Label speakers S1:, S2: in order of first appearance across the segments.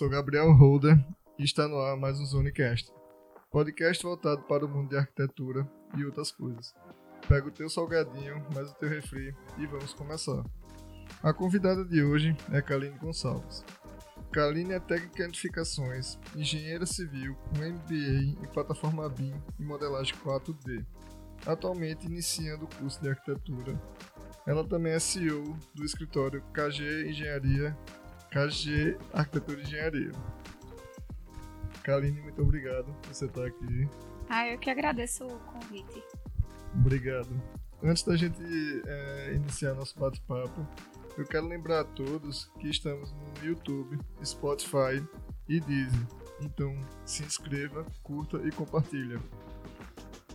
S1: Sou Gabriel Holder e está no ar mais um Zonecast, podcast voltado para o mundo de arquitetura e outras coisas. Pega o teu salgadinho, mais o teu refri e vamos começar. A convidada de hoje é Kaline Gonçalves. Kaline é técnica em edificações, engenheira civil com MBA em plataforma BIM e modelagem 4D. Atualmente iniciando o curso de arquitetura. Ela também é CEO do escritório KG Engenharia, KG Arquitetura e Engenharia. Kaline, muito obrigado por você estar aqui.
S2: Ah, eu que agradeço o convite.
S1: Obrigado. Antes da gente é, iniciar nosso bate-papo, eu quero lembrar a todos que estamos no YouTube, Spotify e Deezer. Então, se inscreva, curta e compartilha.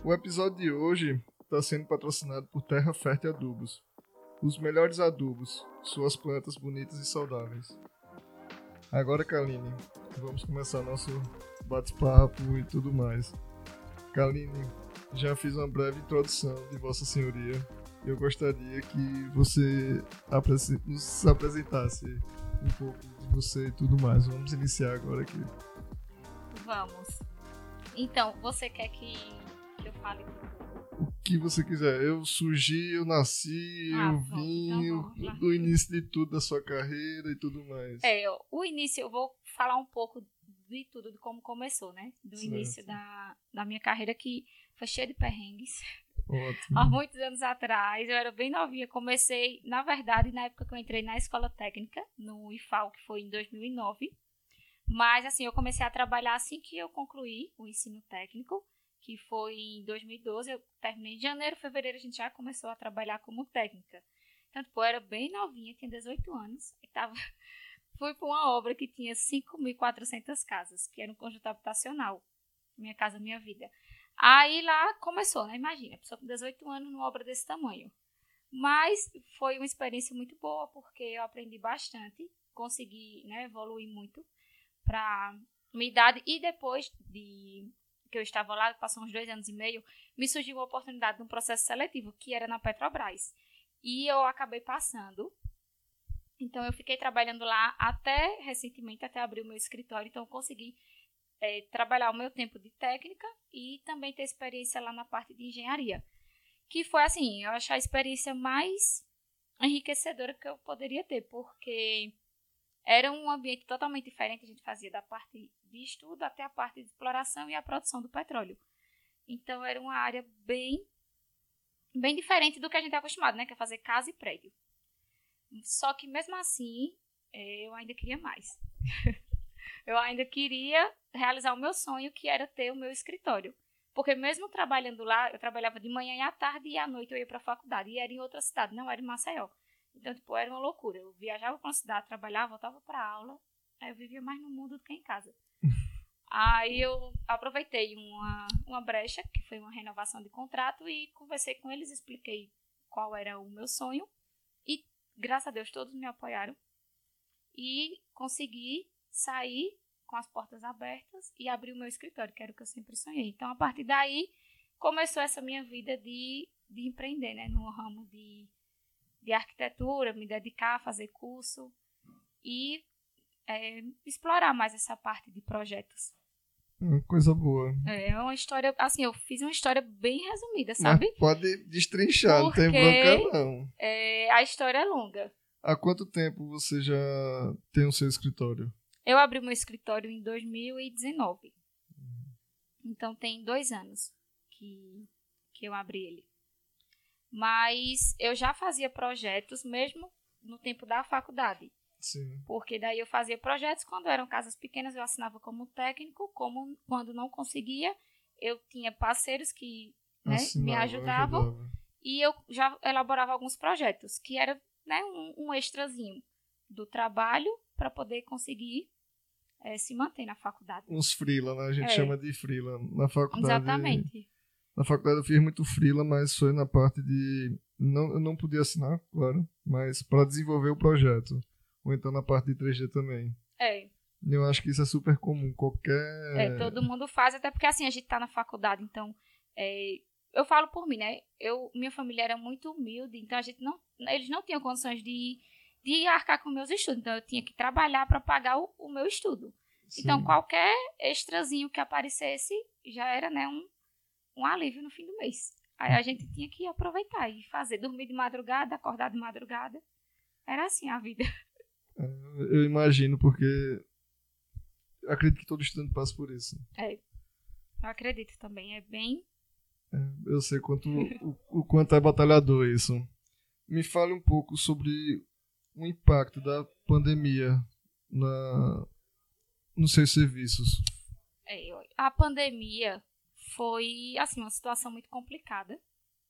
S1: O episódio de hoje está sendo patrocinado por Terra Fértil Adubos. Os melhores adubos, suas plantas bonitas e saudáveis. Agora, Kaline, vamos começar nosso bate-papo e tudo mais. Kaline, já fiz uma breve introdução de Vossa Senhoria. Eu gostaria que você nos apresentasse um pouco de você e tudo mais. Vamos iniciar agora aqui.
S2: Vamos. Então, você quer que, que eu fale
S1: que você quiser. Eu surgi, eu nasci, ah, eu vim, então do início de tudo da sua carreira e tudo mais.
S2: É, o início, eu vou falar um pouco de tudo, de como começou, né? Do certo. início da, da minha carreira, que foi cheia de perrengues.
S1: Ótimo.
S2: Há muitos anos atrás, eu era bem novinha. Comecei, na verdade, na época que eu entrei na escola técnica, no IFAL, que foi em 2009. Mas, assim, eu comecei a trabalhar assim que eu concluí o ensino técnico, que foi em 2012. Eu terminei em janeiro, fevereiro, a gente já começou a trabalhar como técnica. Então, tipo, eu era bem novinha, tinha 18 anos. E tava... Fui para uma obra que tinha 5.400 casas, que era um conjunto habitacional. Minha Casa Minha Vida. Aí lá começou, né? Imagina, pessoa com 18 anos numa obra desse tamanho. Mas foi uma experiência muito boa, porque eu aprendi bastante, consegui né, evoluir muito para minha idade. E depois de que eu estava lá, passou uns dois anos e meio, me surgiu uma oportunidade de um processo seletivo, que era na Petrobras. E eu acabei passando. Então, eu fiquei trabalhando lá até recentemente, até abrir o meu escritório. Então, eu consegui é, trabalhar o meu tempo de técnica e também ter experiência lá na parte de engenharia. Que foi assim, eu acho a experiência mais enriquecedora que eu poderia ter, porque era um ambiente totalmente diferente. A gente fazia da parte de estudo até a parte de exploração e a produção do petróleo. Então era uma área bem bem diferente do que a gente é acostumado, né? Que é fazer casa e prédio. Só que mesmo assim, é, eu ainda queria mais. eu ainda queria realizar o meu sonho, que era ter o meu escritório. Porque mesmo trabalhando lá, eu trabalhava de manhã e à tarde e à noite eu ia para a faculdade. E era em outra cidade, não era em Maceió. Então, tipo, era uma loucura. Eu viajava para uma cidade, trabalhava, voltava para aula. Aí eu vivia mais no mundo do que em casa. Aí eu aproveitei uma, uma brecha, que foi uma renovação de contrato, e conversei com eles, expliquei qual era o meu sonho. E, graças a Deus, todos me apoiaram. E consegui sair com as portas abertas e abrir o meu escritório, que era o que eu sempre sonhei. Então, a partir daí, começou essa minha vida de, de empreender, né? No ramo de, de arquitetura, me dedicar a fazer curso e é, explorar mais essa parte de projetos.
S1: Hum, coisa boa.
S2: É uma história, assim, eu fiz uma história bem resumida, sabe?
S1: Mas pode destrinchar, Porque, não tem bronca não.
S2: É, a história é longa.
S1: Há quanto tempo você já tem o seu escritório?
S2: Eu abri meu escritório em 2019. Então tem dois anos que, que eu abri ele. Mas eu já fazia projetos mesmo no tempo da faculdade.
S1: Sim.
S2: Porque daí eu fazia projetos, quando eram casas pequenas eu assinava como técnico, como quando não conseguia, eu tinha parceiros que né, me ajudavam ajudava. e eu já elaborava alguns projetos, que era né, um, um extrazinho do trabalho para poder conseguir é, se mantém na faculdade.
S1: Uns frila, né? A gente é. chama de frila. Na faculdade.
S2: Exatamente.
S1: Na faculdade eu fiz muito frila, mas foi na parte de. Não, eu não podia assinar, claro, mas para desenvolver o projeto. Ou então na parte de 3D também.
S2: É.
S1: Eu acho que isso é super comum. Qualquer.
S2: É, todo mundo faz, até porque assim, a gente tá na faculdade, então. É, eu falo por mim, né? Eu, minha família era muito humilde, então a gente não. Eles não tinham condições de de arcar com meus estudos. Então, eu tinha que trabalhar para pagar o, o, meu estudo. Sim. Então, qualquer extrazinho que aparecesse já era né, um, um alívio no fim do mês. Aí a gente tinha que aproveitar e fazer, dormir de madrugada, acordar de madrugada. Era assim a vida.
S1: É, eu imagino, porque acredito que todo estudante passa por isso.
S2: É. Eu acredito também. É bem.
S1: É, eu sei quanto, o, o quanto é batalhador isso. Me fale um pouco sobre o impacto da pandemia na, nos seus serviços.
S2: É, a pandemia foi assim uma situação muito complicada.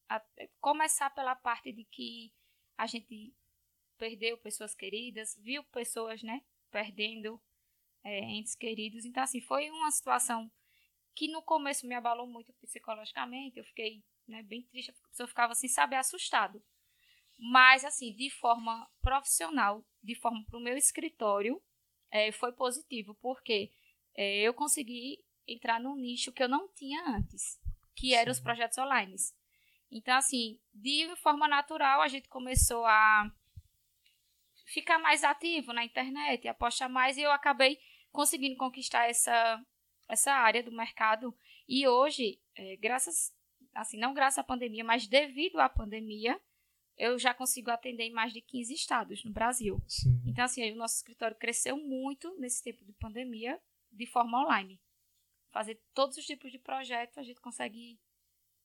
S2: A, começar pela parte de que a gente perdeu pessoas queridas, viu pessoas, né, perdendo é, entes queridos. Então, assim, foi uma situação que no começo me abalou muito psicologicamente. Eu fiquei né, bem triste, eu ficava assim, sabe, assustado. Mas, assim, de forma profissional, de forma para o meu escritório, é, foi positivo, porque é, eu consegui entrar num nicho que eu não tinha antes, que eram os projetos online. Então, assim, de forma natural, a gente começou a ficar mais ativo na internet, apostar mais, e eu acabei conseguindo conquistar essa, essa área do mercado. E hoje, é, graças, assim, não graças à pandemia, mas devido à pandemia, eu já consigo atender em mais de 15 estados no Brasil. Sim. Então, assim, o nosso escritório cresceu muito nesse tempo de pandemia, de forma online. Fazer todos os tipos de projetos a gente consegue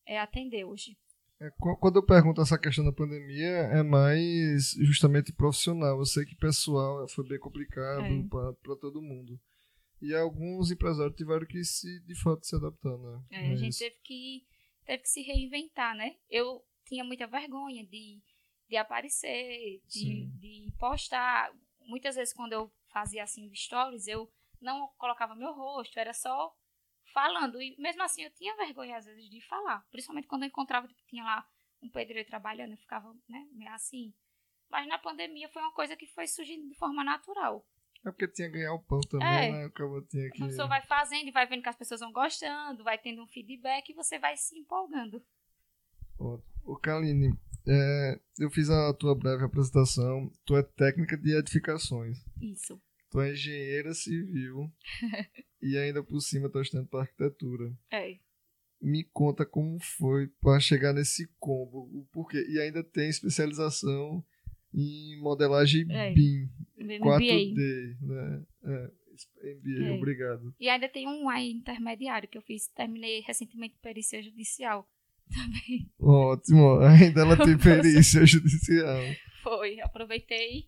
S2: é, atender hoje.
S1: É, quando eu pergunto essa questão da pandemia, é mais justamente profissional. Eu sei que pessoal foi bem complicado é. para todo mundo. E alguns empresários tiveram que se, de fato, se adaptar, né?
S2: É, a gente teve que, teve que se reinventar, né? Eu tinha muita vergonha de, de aparecer, de, de postar. Muitas vezes, quando eu fazia assim stories, eu não colocava meu rosto, era só falando. E mesmo assim eu tinha vergonha às vezes de falar. Principalmente quando eu encontrava que tinha lá um pedreiro trabalhando, eu ficava, né, meio assim. Mas na pandemia foi uma coisa que foi surgindo de forma natural.
S1: É porque tinha que ganhar o pão também, é, né? Acabou, tinha que...
S2: A pessoa vai fazendo e vai vendo que as pessoas vão gostando, vai tendo um feedback e você vai se empolgando.
S1: Ô, Kaline, é, eu fiz a tua breve apresentação. Tu é técnica de edificações.
S2: Isso.
S1: Tu é engenheira civil e ainda por cima tá estudando para arquitetura.
S2: É.
S1: Me conta como foi para chegar nesse combo, o porquê. E ainda tem especialização em modelagem é. BIM, 4D, né? É, MBA, é. obrigado.
S2: E ainda tem um aí intermediário que eu fiz, terminei recentemente perícia judicial também.
S1: Ótimo, ainda ela tem perícia judicial.
S2: Foi, aproveitei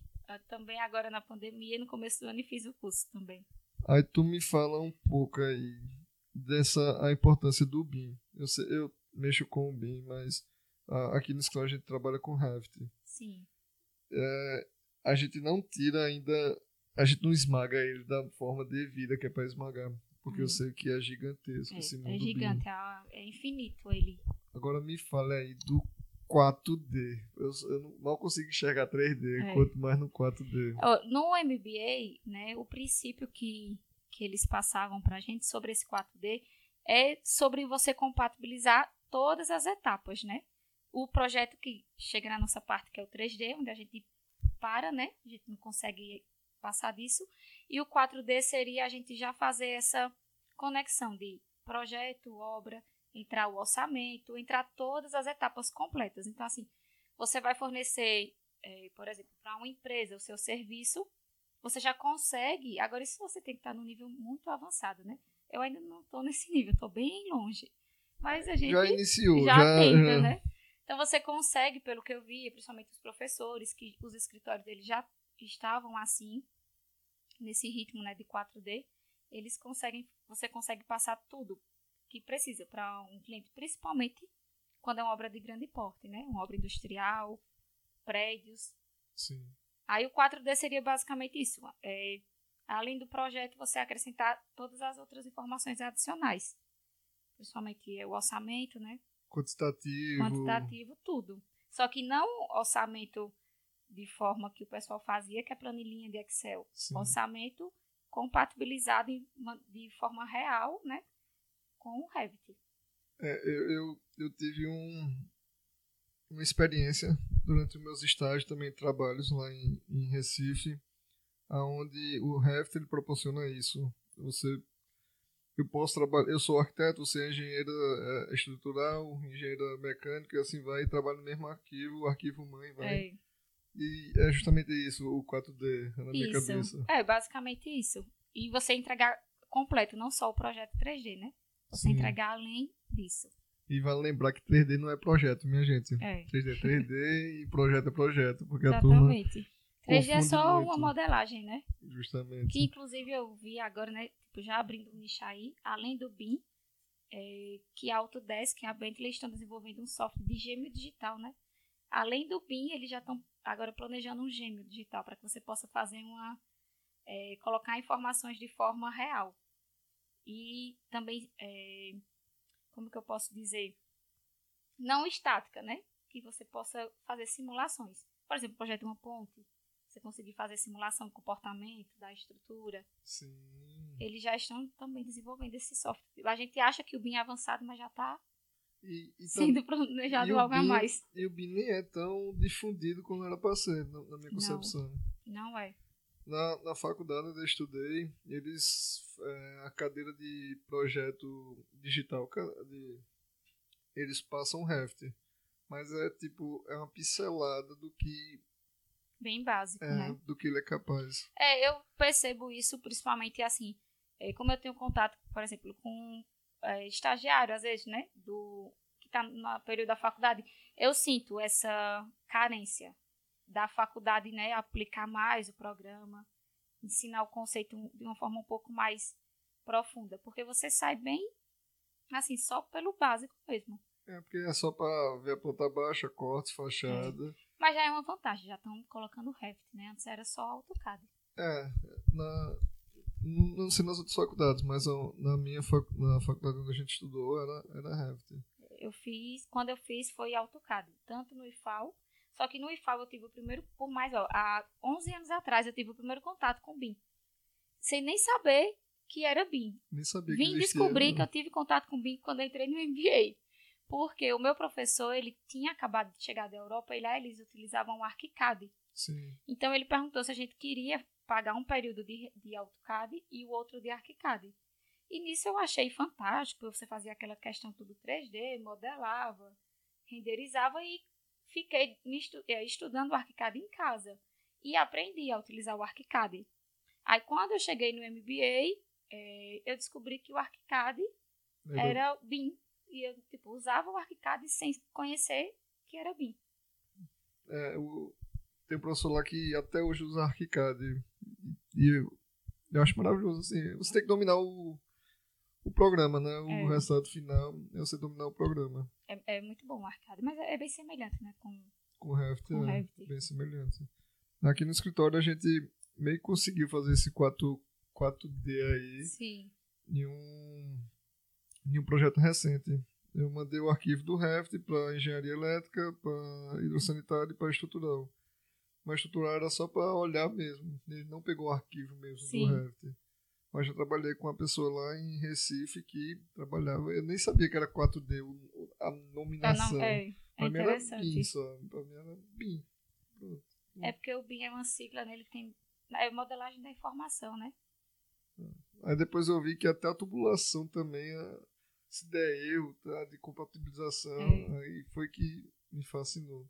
S2: também agora na pandemia, no começo do ano, e fiz o curso também.
S1: Aí tu me fala um pouco aí dessa a importância do BIM. Eu, sei, eu mexo com o BIM, mas a, aqui no escola a gente trabalha com Revit.
S2: Sim.
S1: É, a gente não tira ainda, a gente não esmaga ele da forma devida que é para esmagar, porque hum. eu sei que é gigantesco
S2: é,
S1: esse
S2: mundo É gigante, é, é infinito ele.
S1: Agora me fale aí do 4D. Eu, eu mal consigo enxergar 3D, é. quanto mais no 4D.
S2: No MBA, né, o princípio que, que eles passavam para a gente sobre esse 4D é sobre você compatibilizar todas as etapas, né? O projeto que chega na nossa parte, que é o 3D, onde a gente para, né? A gente não consegue passar disso. E o 4D seria a gente já fazer essa conexão de projeto, obra, entrar o orçamento, entrar todas as etapas completas. Então, assim, você vai fornecer, é, por exemplo, para uma empresa o seu serviço, você já consegue. Agora, isso você tem que estar no nível muito avançado, né? Eu ainda não estou nesse nível, estou bem longe. Mas a gente
S1: já iniciou,
S2: já, já tenta, né? Então você consegue, pelo que eu vi, principalmente os professores, que os escritórios deles já estavam assim, nesse ritmo né, de 4D, eles conseguem, você consegue passar tudo que precisa para um cliente, principalmente quando é uma obra de grande porte, né? Uma obra industrial, prédios.
S1: Sim.
S2: Aí o 4D seria basicamente isso. É, além do projeto, você acrescentar todas as outras informações adicionais. Principalmente o orçamento, né?
S1: Quantitativo.
S2: Quantitativo, tudo. Só que não orçamento de forma que o pessoal fazia, que é planilhinha de Excel. Sim. Orçamento compatibilizado de forma real, né? Com o Revit.
S1: É, eu, eu, eu tive um, uma experiência durante meus estágios também trabalhos lá em, em Recife, aonde o Reft ele proporciona isso. Você eu posso trabalhar, eu sou arquiteto, você é engenheira é, estrutural, engenheira mecânica, assim vai, e trabalho no mesmo arquivo, o arquivo mãe vai. É. E é justamente isso, o 4D na minha
S2: isso.
S1: cabeça.
S2: É, basicamente isso. E você entregar completo, não só o projeto 3D, né? Você Sim. entregar além disso.
S1: E vale lembrar que 3D não é projeto, minha gente. É. 3D é 3D e projeto é projeto, porque Exatamente. a turma
S2: 3D é só muito. uma modelagem, né?
S1: Justamente.
S2: Que inclusive eu vi agora, né? Tipo, já abrindo um nicho aí, além do BIM, é, que a Autodesk e a Bentley estão desenvolvendo um software de gêmeo digital, né? Além do BIM, eles já estão agora planejando um gêmeo digital para que você possa fazer uma. É, colocar informações de forma real. E também, é, como que eu posso dizer? Não estática, né? Que você possa fazer simulações. Por exemplo, projeto de uma ponte, você conseguir fazer simulação do comportamento, da estrutura.
S1: Sim.
S2: Eles já estão também desenvolvendo esse software. A gente acha que o BIM é avançado, mas já está sendo planejado algo a mais.
S1: E o BIM nem é tão difundido como era para ser, na minha concepção.
S2: Não, não é.
S1: Na, na faculdade onde eu estudei, eles é, a cadeira de projeto digital, de, eles passam Reft. Mas é tipo, é uma pincelada do que
S2: bem básico,
S1: é,
S2: né?
S1: Do que ele é capaz.
S2: É, eu percebo isso principalmente assim, é, como eu tenho contato, por exemplo, com é, estagiário, às vezes, né? Do, que está no período da faculdade, eu sinto essa carência da faculdade, né? Aplicar mais o programa, ensinar o conceito de uma forma um pouco mais profunda, porque você sai bem, assim, só pelo básico mesmo.
S1: É, porque é só para ver a planta baixa, cortes, fachada. É.
S2: Mas já é uma vantagem, já estão colocando o Revit, né? Antes era só AutoCAD.
S1: É, na, não sei nas outras faculdades, mas na minha fac, na faculdade onde a gente estudou era, era Revit.
S2: Eu fiz, quando eu fiz foi AutoCAD, tanto no IFAL, só que no IFAL eu tive o primeiro, por mais, ó, há 11 anos atrás eu tive o primeiro contato com o BIM. Sem nem saber que era BIM.
S1: Nem sabia
S2: Vim
S1: que
S2: descobrir né? que eu tive contato com o BIM quando eu entrei no MBA. Porque o meu professor, ele tinha acabado de chegar da Europa e lá eles utilizavam o ArchiCAD.
S1: Sim.
S2: Então ele perguntou se a gente queria pagar um período de, de AutoCAD e o outro de ArchiCAD. E nisso eu achei fantástico, você fazia aquela questão tudo 3D, modelava, renderizava e fiquei eh, estudando o ArchiCAD em casa e aprendi a utilizar o ArchiCAD. Aí quando eu cheguei no MBA, é, eh, eu descobri que o ArchiCAD era BIM, e eu, tipo, usava o ArchiCAD sem conhecer que era BIM.
S1: É, o, tem um professor lá que até hoje usa ArchiCAD. E eu, eu acho maravilhoso, assim. Você tem que dominar o, o programa, né? O é. resultado final é você dominar o programa.
S2: É, é muito bom o ArchiCAD, mas é, é, bem semelhante, né? Com,
S1: com o com é, bem semelhante. Aqui no escritório a gente meio que conseguiu fazer esse 4, 4D aí.
S2: Sim.
S1: Em um em um projeto recente. Eu mandei o arquivo do Revit para engenharia elétrica, para hidrossanitário e para estrutural. Mas estrutural era só para olhar mesmo. Ele não pegou o arquivo mesmo Sim. do Revit. Mas eu trabalhei com uma pessoa lá em Recife que trabalhava. Eu nem sabia que era 4D a nominação. Ah, não,
S2: é, é pra mim
S1: era BIM só. Pra mim era BIM.
S2: É porque o BIM é uma sigla, né? Ele tem. É modelagem da informação, né?
S1: Aí depois eu vi que até a tubulação também se der erro tá, de compatibilização, é. aí foi que me fascinou.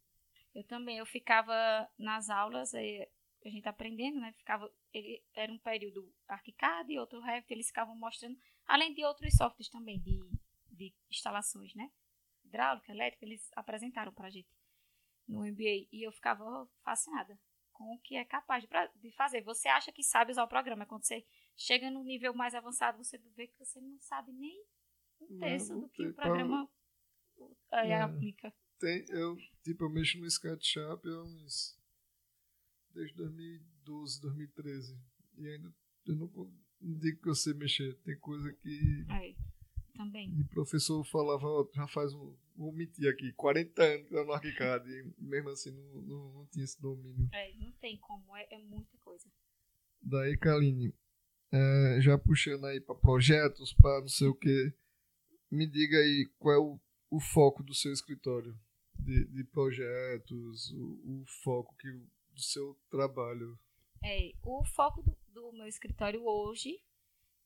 S2: Eu também, eu ficava nas aulas, aí, a gente aprendendo, né? Ficava, ele era um período ArchiCAD e outro Revit, eles ficavam mostrando, além de outros softwares também de, de instalações, né? Hidráulica, elétrica, eles apresentaram pra gente no MBA e eu ficava fascinada com o que é capaz de, de fazer. Você acha que sabe usar o programa, quando você chega no nível mais avançado, você vê que você não sabe nem um terço do que o programa pra... é, aplica.
S1: Tem, eu, tipo, eu mexo no SketchUp há uns. Desde 2012, 2013. E ainda eu não, não digo que eu sei mexer. Tem coisa que.
S2: É, também.
S1: E o professor falava, ó, já faz um. Vou mentir aqui, 40 anos que tá no ArchiCAD. e mesmo assim não, não, não tinha esse domínio.
S2: É, não tem como, é, é muita coisa.
S1: Daí, Kaline, é, já puxando aí para projetos, para não sei o que me diga aí qual é o, o foco do seu escritório. de, de projetos, o, o, foco que, do seu trabalho?
S2: É, o foco do, do meu escritório hoje,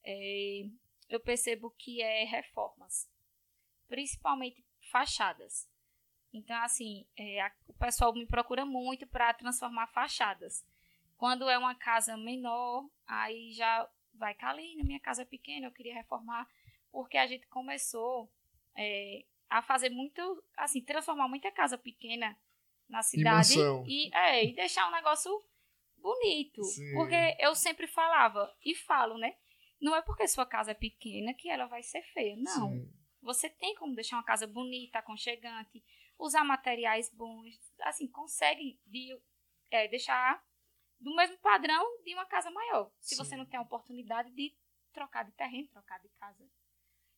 S2: é, eu percebo que é reformas, principalmente fachadas. Então, assim, é, a, o pessoal me procura muito para transformar fachadas. Quando é uma casa menor, aí já vai, Kalina, minha casa é pequena, eu queria reformar, porque a gente começou é, a fazer muito, assim, transformar muita casa pequena na cidade e, é, e deixar um negócio bonito. Sim. Porque eu sempre falava, e falo, né? Não é porque sua casa é pequena que ela vai ser feia, não. Sim. Você tem como deixar uma casa bonita, aconchegante, usar materiais bons, assim, consegue de, é, deixar do mesmo padrão de uma casa maior. Se Sim. você não tem a oportunidade de trocar de terreno, trocar de casa.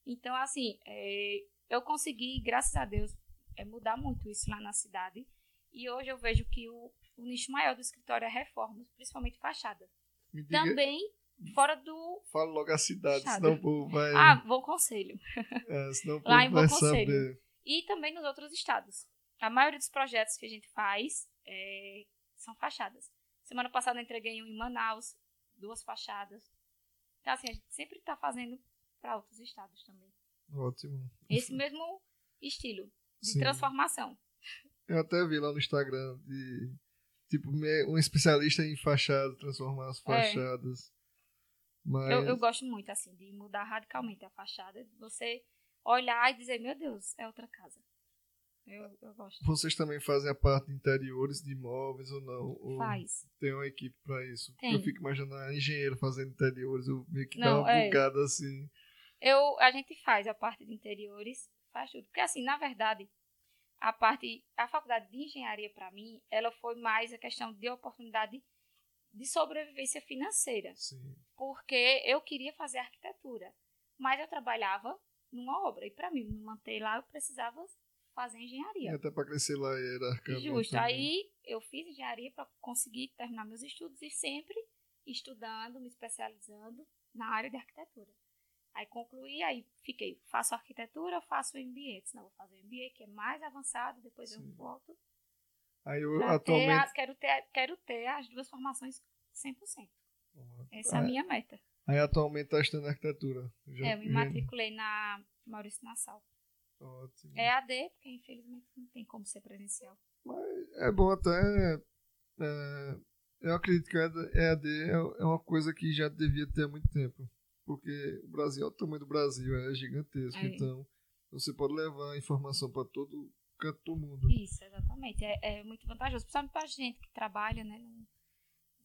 S2: Então, assim, é, eu consegui, graças a Deus, é, mudar muito isso lá na cidade. E hoje eu vejo que o, o nicho maior do escritório é reformas, principalmente fachada. Diga, Também fora do.
S1: Fala logo a cidade, fachada. senão o povo vai.
S2: Ah, Bom Conselho.
S1: É, senão o povo lá em Bom Conselho. Saber.
S2: E também nos outros estados. A maioria dos projetos que a gente faz é, são fachadas. Semana passada eu entreguei um em Manaus, duas fachadas. Então, assim, a gente sempre está fazendo para outros estados também.
S1: Ótimo.
S2: Esse mesmo estilo de Sim. transformação.
S1: Eu até vi lá no Instagram de tipo um especialista em fachadas, transformar as é. fachadas. É. Mas...
S2: Eu, eu gosto muito assim de mudar radicalmente a fachada, você olhar e dizer, meu Deus, é outra casa. Eu, eu gosto.
S1: Vocês também fazem a parte de interiores de imóveis ou não? Ou
S2: Faz.
S1: Tem uma equipe para isso? Tem. Eu fico imaginando a engenheiro fazendo interiores, eu meio que não, dá uma é... bugada assim.
S2: Eu, a gente faz a parte de interiores, faz tudo. Porque, assim, na verdade, a parte, a faculdade de engenharia, para mim, ela foi mais a questão de oportunidade de sobrevivência financeira.
S1: Sim.
S2: Porque eu queria fazer arquitetura, mas eu trabalhava numa obra. E para mim me manter lá, eu precisava fazer engenharia.
S1: E até para crescer lá era
S2: Justo. Também. Aí eu fiz engenharia para conseguir terminar meus estudos e sempre estudando, me especializando na área de arquitetura. Aí concluí, aí fiquei, faço arquitetura, faço MBA. Não, vou fazer MBA, que é mais avançado, depois Sim. eu volto.
S1: Aí eu atualmente...
S2: Ter, quero, ter, quero ter as duas formações 100%. Uhum. Essa é a minha meta.
S1: Aí atualmente está estudando arquitetura.
S2: Já, é, eu me matriculei na Maurício Nassau.
S1: Ótimo.
S2: É AD, porque infelizmente não tem como ser presencial.
S1: Mas é bom até... É, eu acredito que EAD é, é uma coisa que já devia ter há muito tempo porque o Brasil, o tamanho do Brasil é gigantesco, é. então você pode levar informação para todo canto do mundo.
S2: Isso, exatamente. É, é muito vantajoso, principalmente para gente que trabalha, né? Não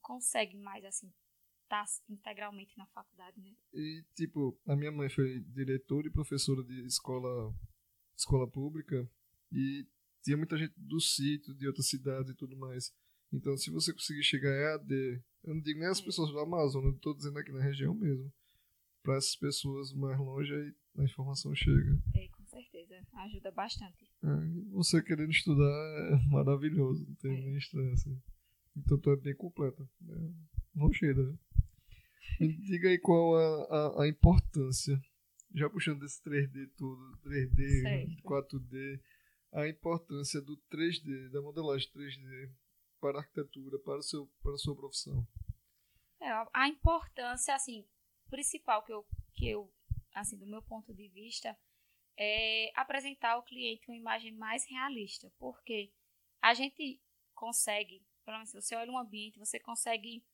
S2: consegue mais, assim, estar tá integralmente na faculdade, né?
S1: E, tipo, a minha mãe foi diretora e professora de escola, escola pública e tinha muita gente do sítio, de outras cidades e tudo mais. Então, se você conseguir chegar a EAD, eu não digo nem as é. pessoas do Amazonas, eu estou dizendo aqui na região mesmo para essas pessoas mais longe aí a informação chega.
S2: É, com certeza. Ajuda bastante.
S1: É, você querendo estudar é maravilhoso, não tem é. nem estresse. Então tu é bem completa. Né? Não chega. Né? Me diga aí qual a, a, a, importância, já puxando desse 3D tudo, 3D, certo. 4D, a importância do 3D, da modelagem 3D para a arquitetura, para, o seu, para a sua profissão.
S2: É, a importância, assim, principal que eu, que eu, assim, do meu ponto de vista, é apresentar ao cliente uma imagem mais realista, porque a gente consegue, pelo menos se você olha um ambiente, você consegue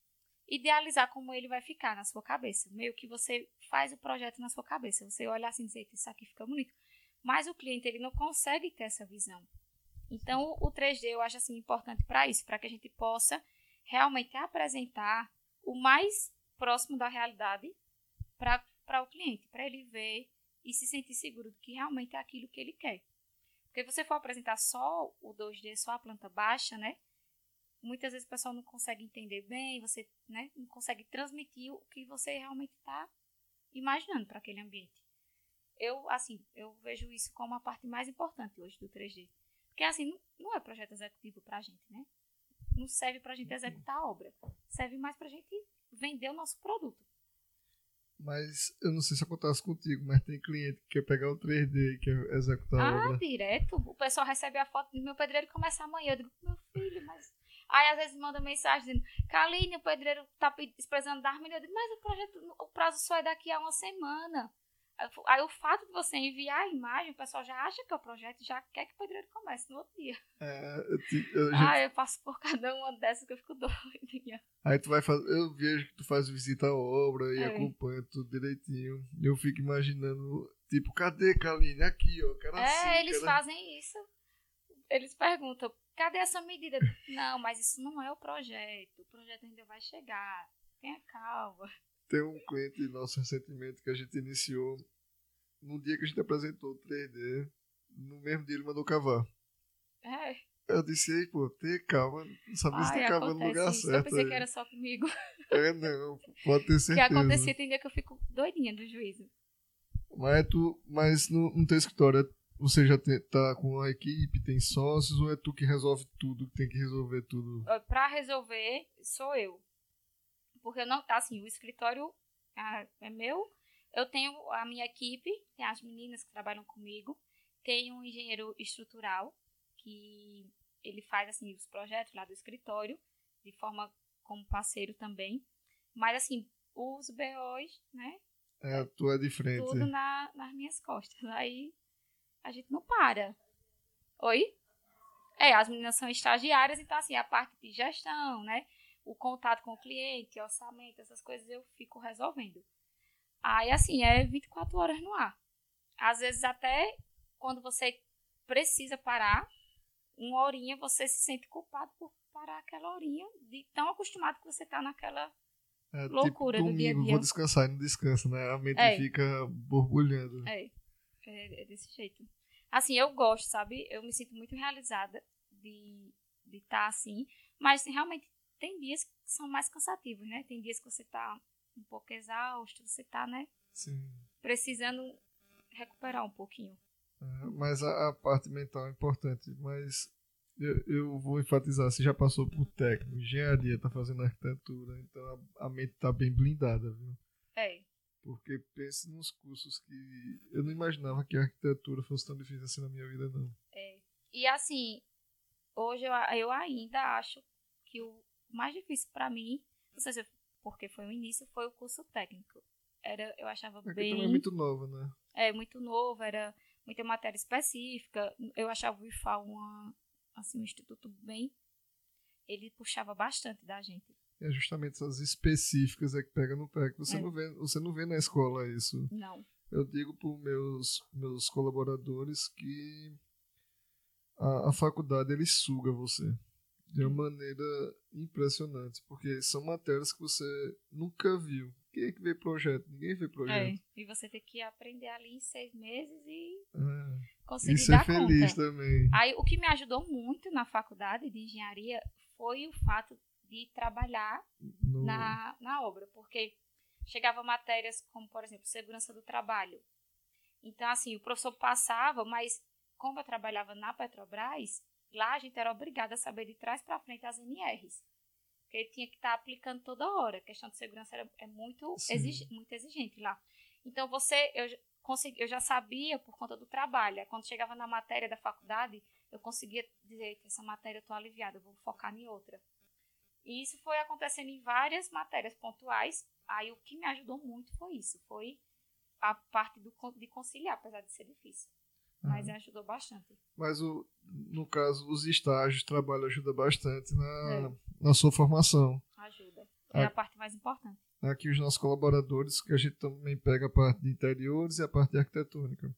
S2: idealizar como ele vai ficar na sua cabeça. Meio que você faz o projeto na sua cabeça. Você olha assim e diz, isso aqui fica bonito. Mas o cliente ele não consegue ter essa visão. Então, o 3D eu acho assim importante para isso, para que a gente possa realmente apresentar o mais próximo da realidade para o cliente, para ele ver e se sentir seguro de que realmente é aquilo que ele quer. Porque você for apresentar só o 2D, só a planta baixa, né? Muitas vezes o pessoal não consegue entender bem, você né, não consegue transmitir o que você realmente está imaginando para aquele ambiente. Eu, assim, eu vejo isso como a parte mais importante hoje do 3D. Porque, assim, não, não é projeto executivo para a gente, né? Não serve para a gente executar a obra. Serve mais para a gente vender o nosso produto.
S1: Mas eu não sei se acontece contigo, mas tem cliente que quer pegar o 3D e quer executar a
S2: Ah,
S1: obra.
S2: direto. O pessoal recebe a foto do meu pedreiro e começa amanhã. Eu digo, meu filho, mas. Aí às vezes manda mensagem dizendo, Kaline, o pedreiro tá precisando dar milhões. Eu digo, mas o projeto, o prazo só é daqui a uma semana. Aí o fato de você enviar a imagem, o pessoal já acha que é o projeto e já quer que o pedreiro comece no outro dia.
S1: É, eu te- eu já-
S2: Ah, eu passo por cada uma dessas que eu fico doidinha.
S1: Aí tu vai fazer. Eu vejo que tu faz visita à obra e
S2: É.
S1: acompanha tudo direitinho. Eu fico imaginando, tipo, cadê Kaline? Aqui, ó. Assim,
S2: É, eles
S1: quero-
S2: fazem isso. Eles perguntam, cadê essa medida? Não, mas isso não é o projeto. O projeto ainda vai chegar. Tenha calma.
S1: Tem um cliente nosso recentemente que a gente iniciou. No dia que a gente apresentou o 3D, no mesmo dia ele mandou cavar.
S2: É,
S1: Eu disse, pô, tenha calma. Não sabe se tá cavando no lugar
S2: isso. Eu
S1: certo.
S2: pensei
S1: aí.
S2: que era só comigo.
S1: É, não, pode ter
S2: Que
S1: certeza.
S2: acontecia, tem dia que eu fico doidinha do juízo.
S1: Mas, tu, mas no, no teu escritório, você já te- tá com a equipe, tem sócios, ou é tu que resolve tudo, que tem que resolver tudo?
S2: Pra resolver, sou eu. Porque eu não, assim, o escritório ah, é meu. Eu tenho a minha equipe, tem as meninas que trabalham comigo. Tem um engenheiro estrutural, que ele faz, assim, os projetos lá do escritório, de forma como parceiro também. Mas, assim, os BOs, né,
S1: É, tu é de frente.
S2: tudo na, nas minhas costas. Aí a gente não para. Oi? É, as meninas são estagiárias, então assim, a parte de gestão, né? O contato com o cliente, orçamento, essas coisas eu fico resolvendo. Aí assim, é 24 horas no ar. Às vezes até quando você precisa parar, uma horinha você se sente culpado por parar aquela horinha, de tão acostumado que você tá naquela
S1: É,
S2: loucura
S1: tipo,
S2: do dia a
S1: domingo,
S2: dia.
S1: vou descansar e não descansa, né? A mente
S2: É.
S1: fica borbulhando.
S2: É, é, é desse jeito. Assim, eu gosto, sabe? Eu me sinto muito realizada de estar assim. Mas realmente tem dias que são mais cansativos, né? Tem dias que você tá um pouco exausto, você tá, né?
S1: Sim.
S2: Precisando recuperar um pouquinho.
S1: É, mas a, a parte mental é importante. Mas eu, eu vou enfatizar, você já passou por técnico, engenharia, tá fazendo arquitetura, então a, a mente tá bem blindada, viu?
S2: É.
S1: Porque pense nos cursos que eu não imaginava que a arquitetura fosse tão difícil assim na minha vida, não.
S2: E assim, hoje eu, eu ainda acho que o mais difícil para mim, não sei se é porque foi o início, foi o curso técnico. Era, eu achava
S1: Aqui
S2: bem
S1: também é muito nova, né?
S2: é muito novo, era muita matéria específica. Eu achava o IFA uma, assim, um instituto bem. Ele puxava bastante da gente.
S1: É justamente essas específicas é que pega no pé. que Você,
S2: É.
S1: não vê, você não vê na escola isso.
S2: Não.
S1: Eu digo para meus, meus colaboradores que a, a faculdade ele suga você de uma maneira impressionante, porque são matérias que você nunca viu. Quem é que vê projeto? Ninguém vê
S2: É.
S1: projeto.
S2: E você tem que aprender ali em seis meses e
S1: É.
S2: conseguir
S1: E ser
S2: dar
S1: feliz
S2: conta.
S1: também.
S2: Aí, o que me ajudou muito na faculdade de engenharia foi o fato de trabalhar
S1: No-
S2: na, na obra, porque chegava matérias como, por exemplo, segurança do trabalho. Então, assim, o professor passava, mas como eu trabalhava na Petrobras, lá a gente era obrigado a saber de trás para frente as NRs. Porque ele tinha que estar aplicando toda hora. A questão de segurança era, é muito, muito exigente lá. Então, você, eu, já consegui, eu já sabia por conta do trabalho. Quando chegava na matéria da faculdade, eu conseguia dizer que essa matéria eu estou aliviada, eu vou focar em outra. E isso foi acontecendo em várias matérias pontuais. Aí o que me ajudou muito foi isso, foi a parte do, de conciliar, apesar de ser difícil. Mas
S1: Aham.
S2: ajudou bastante.
S1: Mas o, no caso, os estágios, trabalho ajuda bastante na,
S2: É.
S1: na sua formação.
S2: Ajuda. É
S1: Ah.
S2: a parte mais importante.
S1: Aqui os nossos colaboradores, que a gente também pega a parte de interiores e a parte de arquitetônica.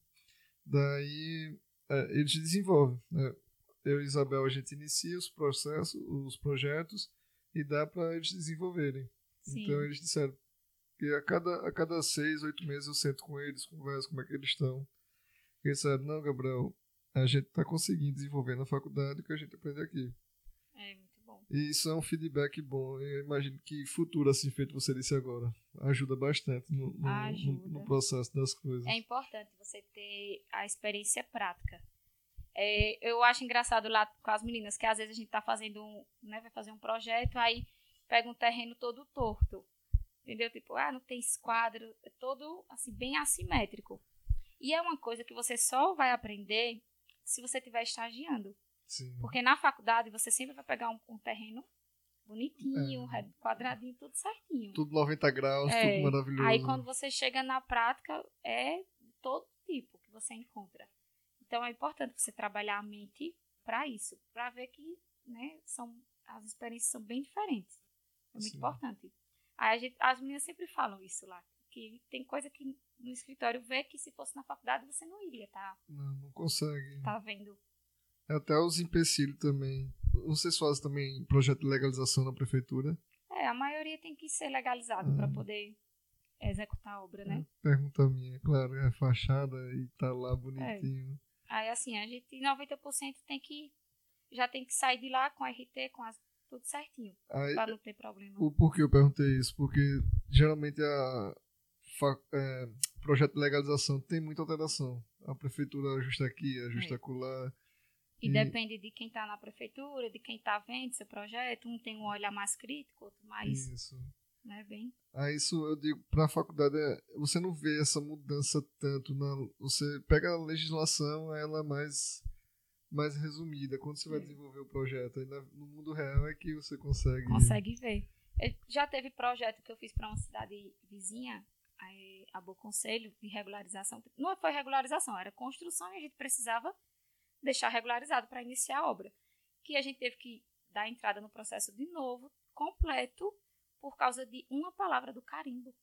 S1: Daí é, eles desenvolvem. Né? Eu e Isabel, a gente inicia os processos, os projetos e dá para eles desenvolverem.
S2: Sim.
S1: Então eles disseram que a cada, a cada seis, oito meses eu sento com eles, converso como é que eles estão. E eles disseram, não, Gabriel, a gente está conseguindo desenvolver na faculdade o que a gente aprende aqui.
S2: É muito bom.
S1: E isso é um feedback bom. Eu imagino que futuro, assim feito você disse agora, ajuda bastante no, no,
S2: Ajuda.
S1: no- no processo das coisas.
S2: É importante você ter a experiência prática. É, eu acho engraçado lá com as meninas que às vezes a gente tá fazendo um, né, vai fazer um projeto, aí pega um terreno todo torto. Entendeu? Tipo, ah, não tem esquadro, é todo assim bem assimétrico. E é uma coisa que você só vai aprender se você estiver estagiando.
S1: Sim.
S2: Porque na faculdade você sempre vai pegar um, um terreno bonitinho,
S1: É.
S2: quadradinho, tudo certinho.
S1: Tudo 90 graus,
S2: É,
S1: tudo maravilhoso.
S2: Aí quando você chega na prática, é todo tipo que você encontra. Então é importante você trabalhar a mente para isso, para ver que né, são, as experiências são bem diferentes. É muito
S1: Sim.
S2: importante. Aí gente- as meninas sempre falam isso lá, que tem coisa que no escritório vê que se fosse na faculdade você não iria estar
S1: Não, não consegue.
S2: tá vendo.
S1: Até os empecilhos também. Vocês fazem também projeto de legalização na prefeitura?
S2: É, a maioria tem que ser legalizado para
S1: Uhum.
S2: poder executar a obra, né?
S1: Pergunta minha, claro, é fachada e tá lá bonitinho.
S2: Aí assim, a gente 90% tem que já tem que sair de lá com a RT, com as, tudo certinho, para não ter problema.
S1: o porquê eu perguntei isso? Porque geralmente a é, projeto de legalização tem muita alteração. A prefeitura ajusta aqui, ajusta
S2: É.
S1: acolá.
S2: E
S1: e-
S2: depende de quem está na prefeitura, de quem está vendo seu projeto, um tem um olhar mais crítico, outro mais,
S1: Isso.
S2: né, bem.
S1: Aí isso eu digo, pra faculdade, é, você não vê essa mudança tanto. Na, você pega a legislação, ela é mais, mais resumida. Quando você vai
S2: É.
S1: desenvolver o projeto, aí no mundo real é que você consegue.
S2: consegue ver. Eh, Já teve projeto que eu fiz para uma cidade vizinha, a Boa Conselho, de regularização. Não foi regularização, era construção e a gente precisava deixar regularizado para iniciar a obra. Que a gente teve que dar entrada no processo de novo, completo, por causa de uma palavra do carimbo.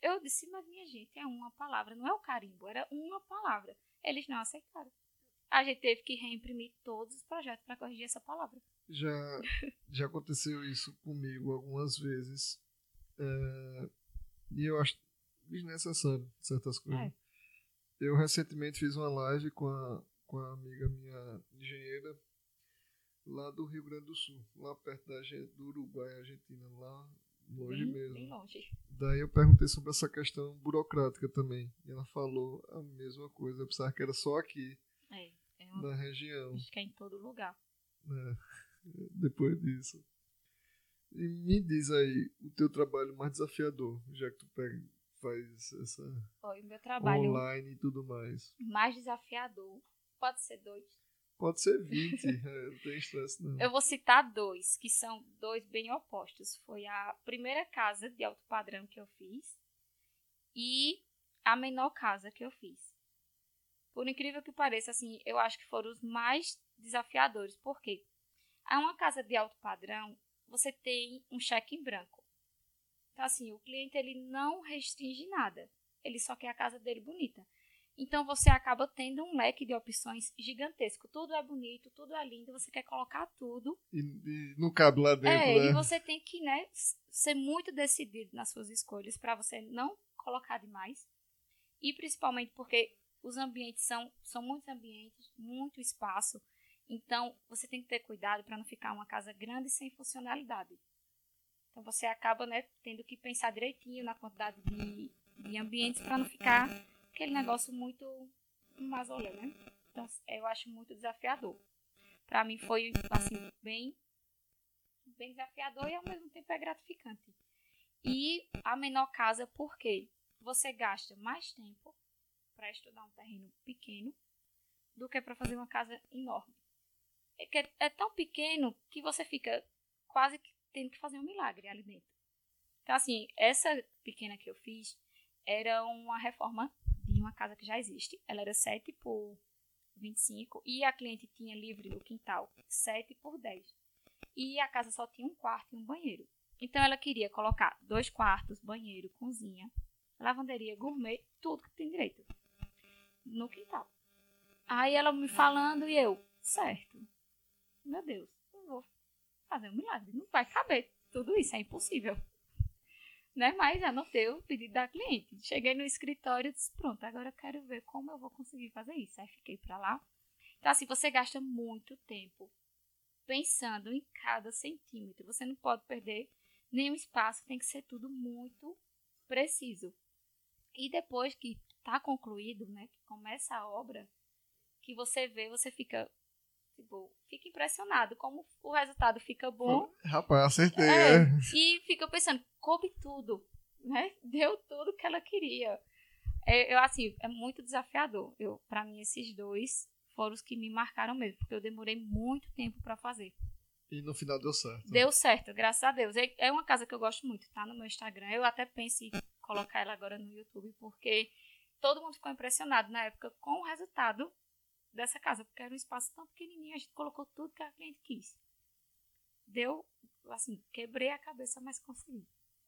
S2: Eu disse, mas minha gente, é uma palavra, não é o carimbo, era uma palavra. Eles não aceitaram. A gente teve que reimprimir todos os projetos para corrigir essa palavra.
S1: Já, já aconteceu isso comigo algumas vezes. É, e eu acho desnecessário certas coisas.
S2: É.
S1: Eu recentemente fiz uma live com a, com a amiga minha engenheira lá do Rio Grande do Sul, lá perto da, do Uruguai, Argentina, lá longe
S2: bem,
S1: mesmo.
S2: bem longe.
S1: Daí eu perguntei sobre essa questão burocrática também. E ela falou a mesma coisa. Eu pensava que era só aqui,
S2: É, é uma,
S1: na região.
S2: acho que é em todo lugar.
S1: né? Depois disso. E me diz aí o teu trabalho mais desafiador, já que tu pega, faz essa
S2: o meu trabalho
S1: online e tudo mais.
S2: mais desafiador. Pode ser dois.
S1: Pode ser 20, é, não tem estresse não.
S2: Eu vou citar dois, que são dois bem opostos. Foi a primeira casa de alto padrão que eu fiz e a menor casa que eu fiz. Por incrível que pareça, assim, eu acho que foram os mais desafiadores. Por quê? A uma casa de alto padrão, você tem um cheque em branco. Então, assim, o cliente ele não restringe nada. Ele só quer a casa dele bonita. Então, você acaba tendo um leque de opções gigantesco. Tudo é bonito, tudo é lindo, você quer colocar tudo.
S1: E, e não cabe lá dentro,
S2: É,
S1: né?
S2: e você tem que, né, ser muito decidido nas suas escolhas para você não colocar demais. E principalmente porque os ambientes são, são muitos ambientes, muito espaço. Então, você tem que ter cuidado para não ficar uma casa grande sem funcionalidade. Então, você acaba, né, tendo que pensar direitinho na quantidade de, de ambientes para não ficar aquele negócio muito mausoléu, né? Então, eu acho muito desafiador. Para mim foi, assim, bem bem desafiador e ao mesmo tempo é gratificante. E a menor casa, por quê? Você gasta mais tempo para estudar um terreno pequeno do que para fazer uma casa enorme. É, é tão pequeno que você fica quase que tendo que fazer um milagre ali dentro. Então, assim, essa pequena que eu fiz era uma reforma de uma casa que já existe. Ela era 7 por 25 e a cliente tinha livre no quintal 7 por 10 e a casa só tinha um quarto e um banheiro. Então ela queria colocar dois quartos, banheiro, cozinha, lavanderia, gourmet, tudo que tem direito no quintal. Aí ela me falando e eu, certo. Meu Deus, fazer um milagre. Não vai caber tudo isso, é impossível. Né? Mas anotei o pedido da cliente. Cheguei no escritório e disse, pronto, agora eu quero ver como eu vou conseguir fazer isso. Aí fiquei pra lá. Então, assim, você gasta muito tempo pensando em cada centímetro. Você não pode perder nenhum espaço, tem que ser tudo muito preciso. E depois que está concluído, né, que começa a obra, que você vê, você fica tipo, fica impressionado como o resultado fica bom.
S1: Rapaz, acertei,
S2: É,
S1: é.
S2: e fica pensando, coube tudo. né? Deu tudo que ela queria. É, eu, assim, é muito desafiador. Eu, para mim, esses dois foram os que me marcaram mesmo, porque eu demorei muito tempo para fazer.
S1: E no final deu certo.
S2: Deu certo, graças a Deus. É, é uma casa que eu gosto muito, tá no meu Instagram. Eu até penso em colocar ela agora no YouTube, porque todo mundo ficou impressionado na época com o resultado dessa casa, porque era um espaço tão pequenininho, a gente colocou tudo que a cliente quis. Deu, assim, quebrei a cabeça, mas consegui.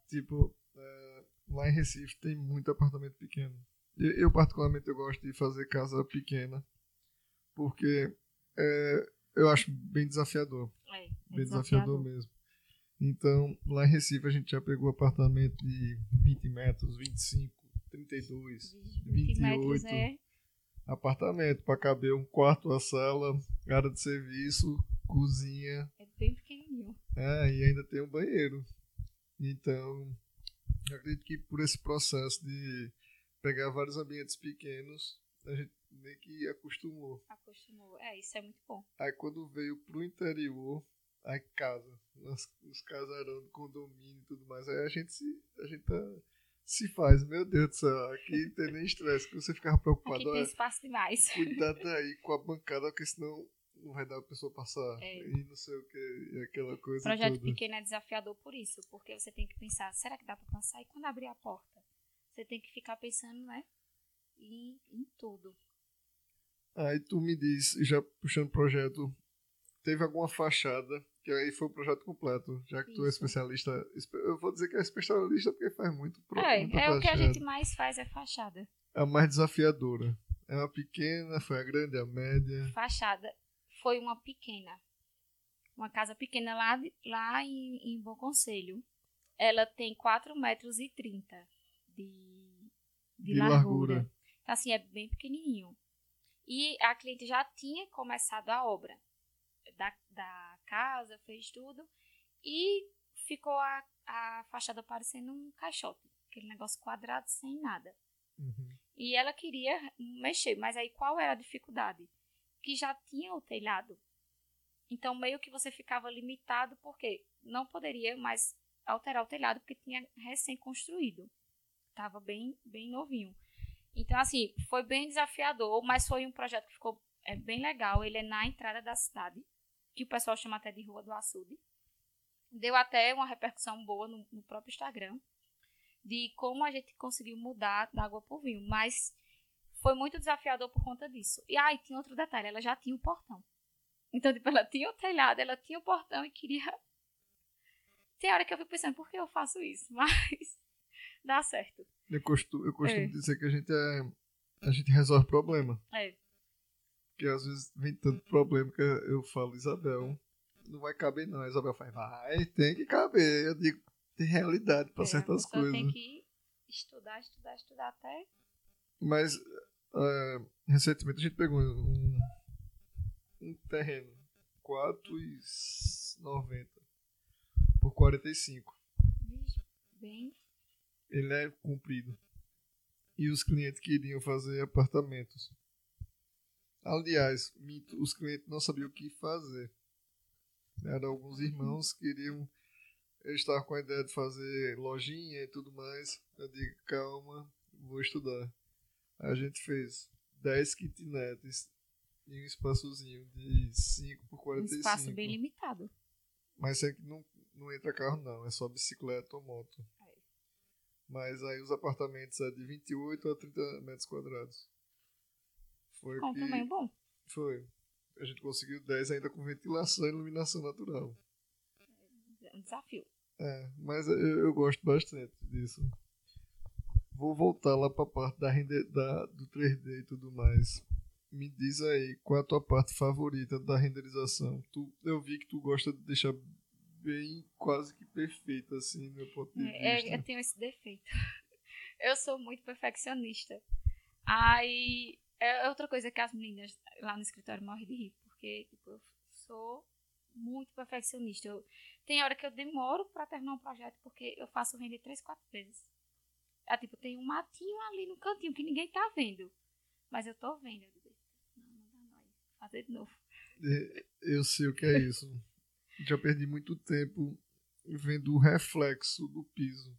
S1: Tipo, é, lá em Recife tem muito apartamento pequeno. Eu, eu, particularmente, eu gosto de fazer casa pequena, porque é, eu acho bem desafiador.
S2: É, é
S1: bem desafiador. desafiador mesmo. Então, lá em Recife a gente já pegou apartamento de 20 metros, 25, 32, 20 28. É... Apartamento para caber um quarto, a sala, área de serviço, cozinha.
S2: É bem pequenininho.
S1: É, e ainda tem um banheiro. Então, eu acredito que por esse processo de pegar vários ambientes pequenos, a gente meio que acostumou.
S2: Acostumou, é, isso é muito bom.
S1: Aí quando veio pro interior, aí casa, nos, nos casarão, condomínio e tudo mais, aí a gente se, a gente tá, se faz, meu Deus do céu, aqui não tem nem estresse, que você ficava preocupado.
S2: Aqui tem espaço demais.
S1: Cuidado aí com a bancada, porque senão não vai dar a pessoa passar é. e não sei o que, e aquela coisa
S2: o Projeto
S1: toda.
S2: pequeno é desafiador por isso, porque você tem que pensar, será que dá para passar? E quando abrir a porta? Você tem que ficar pensando, né? Em, em tudo.
S1: Aí tu me diz, já puxando o projeto, teve alguma fachada, que aí foi o projeto completo, já que Isso. tu é especialista. Eu vou dizer que é especialista porque faz muito
S2: É, é o que a gente mais faz é fachada.
S1: É a mais desafiadora. É uma pequena, foi a grande, a média.
S2: Fachada foi uma pequena. Uma casa pequena lá, lá em, em Bom Conselho. Ela tem 4 metros e 30 de, de, de largura. largura. Então, assim, é bem pequenininho. E a cliente já tinha começado a obra da, da casa, fez tudo. E ficou a, a fachada parecendo um caixote. Aquele negócio quadrado sem nada.
S1: Uhum.
S2: E ela queria mexer, mas aí qual era a dificuldade? Que já tinha o telhado. Então, meio que você ficava limitado, porque não poderia mais alterar o telhado, porque tinha recém-construído. Estava bem, bem novinho. Então, assim, foi bem desafiador, mas foi um projeto que ficou é, bem legal. Ele é na entrada da cidade, que o pessoal chama até de Rua do Açude. Deu até uma repercussão boa no, no próprio Instagram, de como a gente conseguiu mudar da água para o vinho. Mas foi muito desafiador por conta disso. E aí, ah, tinha outro detalhe, ela já tinha o um portão. Então, tipo, ela tinha o telhado, ela tinha o portão e queria... Tem hora que eu fico pensando, por que eu faço isso? Mas dá certo.
S1: Eu costumo, eu costumo é. dizer que a gente é. A gente resolve problema.
S2: É.
S1: Porque às vezes vem tanto problema que eu falo, Isabel, não vai caber não. A Isabel faz, vai, tem que caber. Eu digo, tem realidade para certas coisas.
S2: Tem que estudar, estudar, estudar até.
S1: Mas uh, recentemente a gente pegou um, um terreno 4,90 por 45.
S2: Bem
S1: ele é comprido. E os clientes queriam fazer apartamentos. Aliás, os clientes não sabiam o que fazer. Eram alguns irmãos que queriam. Estavam com a ideia de fazer lojinha e tudo mais. Eu digo, calma, vou estudar. A gente fez 10 kitnets em um espaçozinho de 5 por 45. Um
S2: espaço bem limitado.
S1: Mas é que não, não entra carro, não. É só bicicleta ou moto. Mas aí os apartamentos é de 28 a 30 metros quadrados.
S2: Foi tamanho bom.
S1: Foi. A gente conseguiu 10 ainda com ventilação e iluminação natural.
S2: É um desafio.
S1: É, mas eu, eu gosto bastante disso. Vou voltar lá para a parte da, rende, da, do 3D e tudo mais. Me diz aí, qual é a tua parte favorita da renderização? Tu, eu vi que tu gosta de deixar bem quase que perfeita, assim, meu ponto de é,
S2: vista. É, eu tenho esse defeito. Eu sou muito perfeccionista. Aí, é outra coisa que as meninas lá no escritório morrem de rir, porque tipo, eu sou muito perfeccionista. Eu, tem hora que eu demoro para terminar um projeto, porque eu faço render três, quatro vezes. É, tipo, tem um matinho ali no cantinho que ninguém tá vendo. Mas eu tô vendo. Eu digo, não, não dá não. Fazer de novo.
S1: É, eu sei o que é isso. Já perdi muito tempo vendo o reflexo do piso.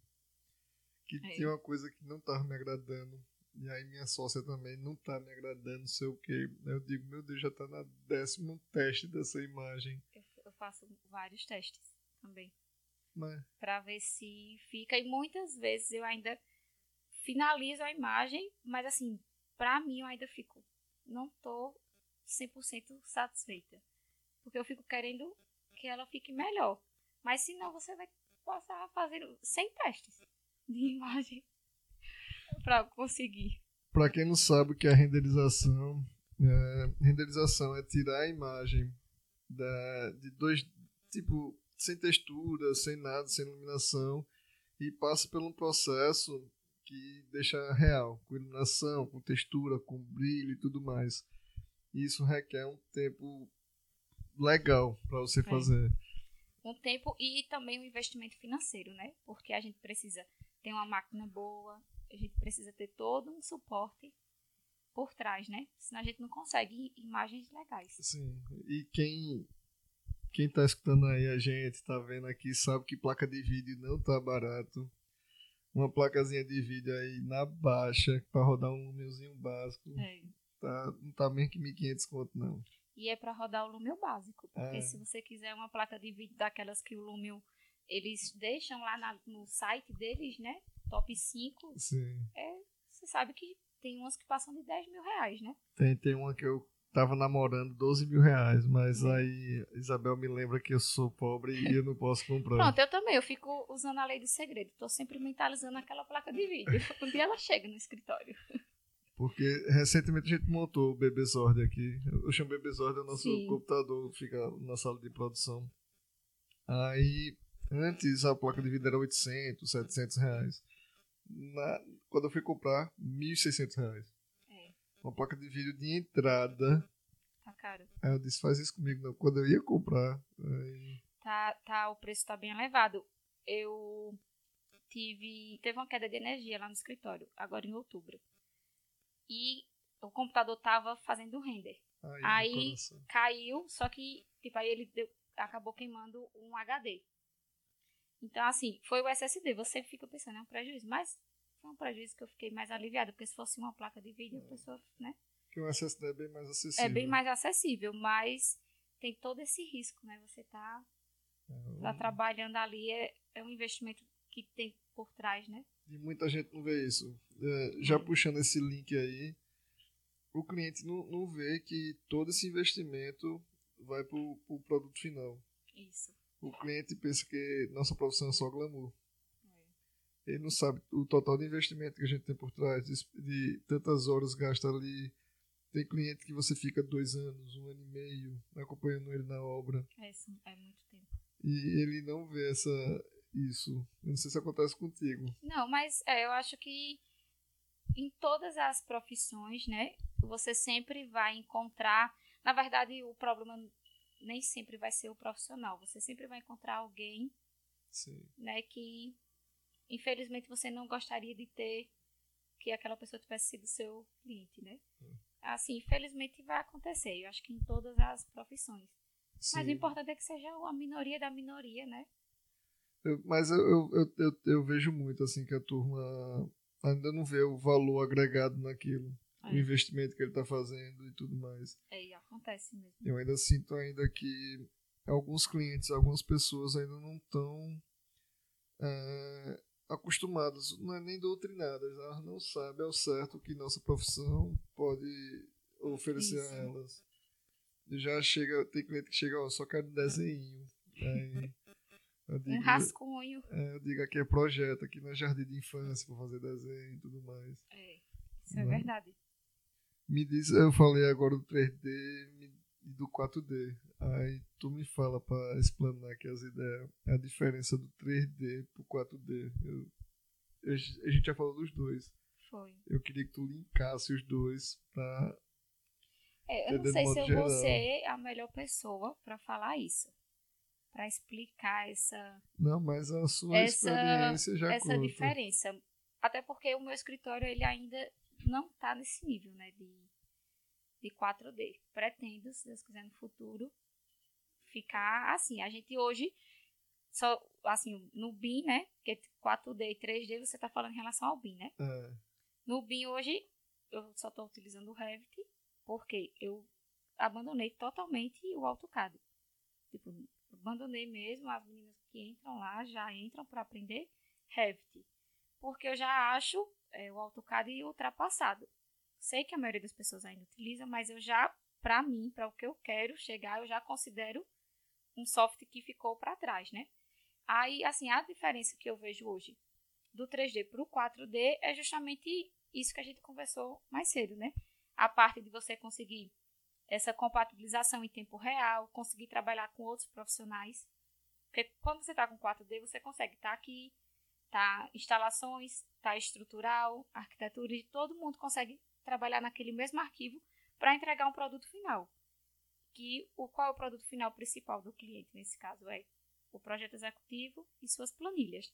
S1: que
S2: É.
S1: tinha uma coisa que não tava me agradando. E aí minha sócia também não tá me agradando, não sei o quê. Eu digo, meu Deus, já tá na décimo teste dessa imagem.
S2: Eu, eu faço vários testes também.
S1: Mas,
S2: Pra ver se fica. E muitas vezes eu ainda finalizo a imagem, mas assim, pra mim eu ainda fico. Não tô 100% satisfeita. Porque eu fico querendo que ela fique melhor. Mas se não, você vai passar fazendo 100 testes de imagem pra conseguir.
S1: pra quem não sabe o que é renderização, é, renderização é tirar a imagem da, de dois, tipo, sem textura, sem nada, sem iluminação, e passa por um processo que deixa real, com iluminação, com textura, com brilho e tudo mais. Isso requer um tempo legal para você fazer.
S2: um tempo e também um investimento financeiro, né? Porque a gente precisa ter uma máquina boa, a gente precisa ter todo um suporte por trás, né? Senão a gente não consegue imagens legais.
S1: Sim. E quem quem tá escutando aí a gente, tá vendo aqui, sabe que placa de vídeo não tá barato. Uma placazinha de vídeo aí na baixa para rodar um númerozinho básico,
S2: É.
S1: tá, não tá menos que 1.500 conto não.
S2: E é para rodar o Lumio básico, porque
S1: É.
S2: se você quiser uma placa de vídeo daquelas que o Lumio eles deixam lá na- no site deles, né? Top 5,
S1: Sim.
S2: você sabe que tem umas que passam de 10 mil reais, né?
S1: Tem, tem uma que eu tava namorando 12 mil reais, mas aí Isabel me lembra que eu sou pobre e eu não posso comprar.
S2: Pronto, eu também, eu fico usando a lei do segredo. Tô sempre mentalizando aquela placa de vídeo. Um dia ela chega no escritório.
S1: Porque recentemente a gente montou o Bebezord aqui. Eu chamo Bebezord, é o nosso
S2: Sim.
S1: computador, fica na sala de produção. Aí, antes a placa de vídeo era 800, 700 reais. Na, quando eu fui comprar, 1.600 reais.
S2: É,
S1: Uma placa de vídeo de entrada.
S2: tá caro.
S1: Aí eu disse, faz isso comigo não. Quando eu ia comprar, aí,
S2: Tá, tá, o preço tá bem elevado. Eu tive. Teve uma queda de energia lá no escritório, agora em outubro. E o computador tava fazendo render.
S1: aí.
S2: Caiu, só que, tipo, aí ele deu- acabou queimando um HD. Então, assim, foi o SSD. Você fica pensando, é um prejuízo. Mas foi um prejuízo que eu fiquei mais aliviada, porque se fosse uma placa de vídeo, a pessoa, né?
S1: Porque o SSD é bem mais acessível.
S2: É bem mais acessível, mas tem todo esse risco, né? Você tá,
S1: É,
S2: tá trabalhando ali, é, é um investimento que tem por trás, né?
S1: E muita gente não vê isso. É, já puxando esse link aí, o cliente não, não vê que todo esse investimento vai para o pro produto final.
S2: Isso.
S1: O cliente pensa que nossa profissão é só glamour.
S2: É.
S1: Ele não sabe o total de investimento que a gente tem por trás, de, de tantas horas gasta ali. Tem cliente que você fica dois anos, um ano e meio acompanhando ele na obra.
S2: É, isso é muito tempo.
S1: E ele não vê essa, isso. Eu não sei se acontece contigo.
S2: Não, mas é, eu acho que em todas as profissões, né, você sempre vai encontrar. Na verdade, o problema nem sempre vai ser o profissional. Você sempre vai encontrar alguém,
S1: Sim.
S2: né, que infelizmente você não gostaria de ter que aquela pessoa tivesse sido seu cliente, né? Assim, infelizmente vai acontecer. Eu acho que em todas as profissões. Mas o
S1: Sim.
S2: importante é que seja a minoria da minoria, né?
S1: Eu- mas eu, eu, eu, eu, eu vejo muito assim que a turma ainda não vê o valor agregado naquilo,
S2: É.
S1: o investimento que ele está fazendo e tudo mais.
S2: É, e acontece mesmo.
S1: Eu ainda sinto ainda que alguns clientes, algumas pessoas ainda não estão acostumadas, não é nem doutrinadas, elas não sabem ao certo o que nossa profissão pode oferecer
S2: Isso.
S1: a elas. Já chega, tem cliente que chega, ó, só quero desenho. Aí,
S2: Um
S1: digo,
S2: rascunho.
S1: é, eu digo aqui é projeto, aqui não é jardim de infância para fazer desenho e tudo mais.
S2: É, isso é
S1: Né?
S2: verdade.
S1: Me diz, eu falei agora do 3D me- e do 4D. Aí tu me fala para explanar aqui as ideias, a diferença do 3D pro 4D. Eu, eu- a gente já falou dos dois.
S2: Foi.
S1: Eu queria que tu linkasse os dois pra.
S2: É, eu não sei se eu
S1: modo
S2: vou
S1: geral.
S2: ser a melhor pessoa para falar isso. Para explicar essa,
S1: Não, mas a sua
S2: Essa-
S1: experiência já
S2: essa
S1: conta.
S2: diferença. Até porque o meu escritório ele ainda não está nesse nível né, de, de 4D. Pretendo, se Deus quiser, no futuro, ficar assim. A gente hoje, só assim, no BIM, né? Porque 4D e 3D, você está falando em relação ao BIM, né?
S1: É.
S2: No BIM hoje, eu só estou utilizando o Revit, porque eu abandonei totalmente o AutoCAD. Tipo, abandonei mesmo, as meninas que entram lá já entram para aprender Revit. Porque eu já acho é, o AutoCAD ultrapassado. Sei que a maioria das pessoas ainda utiliza, mas eu já, para mim, para o que eu quero chegar, eu já considero um software que ficou para trás, né? Aí, assim, a diferença que eu vejo hoje do 3D para o 4D é justamente isso que a gente conversou mais cedo, né? A parte de você conseguir essa compatibilização em tempo real, conseguir trabalhar com outros profissionais. Porque quando você está com 4D, você consegue estar tá aqui, tá instalações, tá estrutural, arquitetura, e todo mundo consegue trabalhar naquele mesmo arquivo para entregar um produto final. Que o qual é o produto final principal do cliente nesse caso é o projeto executivo e suas planilhas.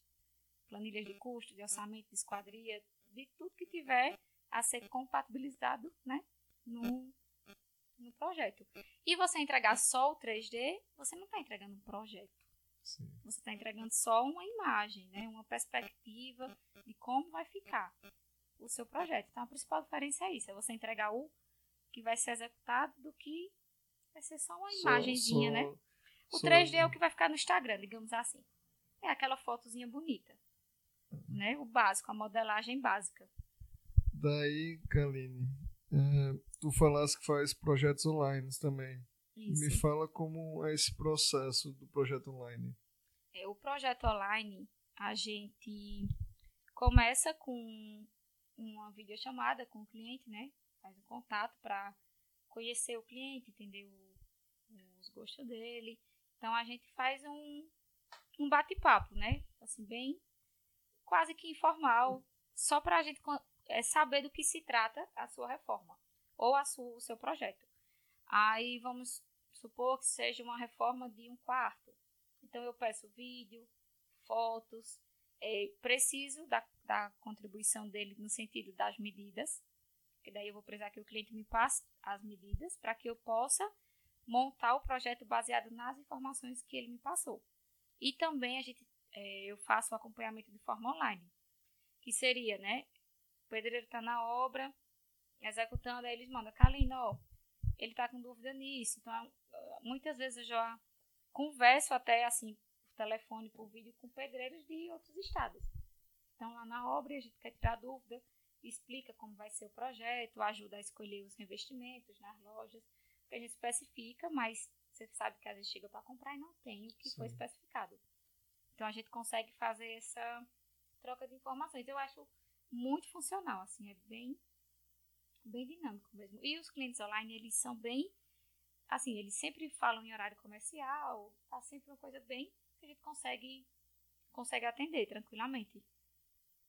S2: Planilhas de custo, de orçamento, de esquadria, de tudo que tiver a ser compatibilizado, né, no, no projeto. E você entregar só o 3D, você não está entregando um projeto. Sim. Você está entregando só uma imagem, né? uma perspectiva de como vai ficar o seu projeto. Então, a principal diferença é isso: é você entregar o que vai ser executado do que vai ser só uma imagenzinha, né? O 3D é o que vai ficar no Instagram, digamos assim. É aquela fotozinha bonita. Uhum. Né? O básico, a modelagem básica.
S1: Daí, Kaline, é, tu falaste que faz projetos online também. Isso. Me fala como é esse processo do projeto online.
S2: É, o projeto online, a gente começa com uma videochamada com o cliente, né? Faz um contato para conhecer o cliente, entender o, os gostos dele. Então a gente faz um, um bate-papo, né? Assim, bem quase que informal, só para a gente é, saber do que se trata a sua reforma ou a sua, o seu projeto. Aí vamos supor que seja uma reforma de um quarto. Então eu peço vídeo, fotos, é, preciso da, da contribuição dele no sentido das medidas, que daí eu vou precisar que o cliente me passe as medidas para que eu possa montar o projeto baseado nas informações que ele me passou. E também a gente, é, eu faço o acompanhamento de forma online, que seria, né? O pedreiro está na obra, executando, aí eles mandam, Kalina, ó, ele está com dúvida nisso. Então, muitas vezes eu já converso até assim por telefone, por vídeo com pedreiros de outros estados. Então, lá na obra, a gente quer tirar dúvida, explica como vai ser o projeto, ajuda a escolher os revestimentos nas lojas, que a gente especifica, mas você sabe que às vezes chega para comprar e não tem o que Sim. foi especificado. Então, a gente consegue fazer essa troca de informações. Eu acho muito funcional, assim, é bem bem dinâmico mesmo. E os clientes online, eles são bem, assim, eles sempre falam em horário comercial, tá sempre uma coisa bem que a gente consegue, consegue atender tranquilamente.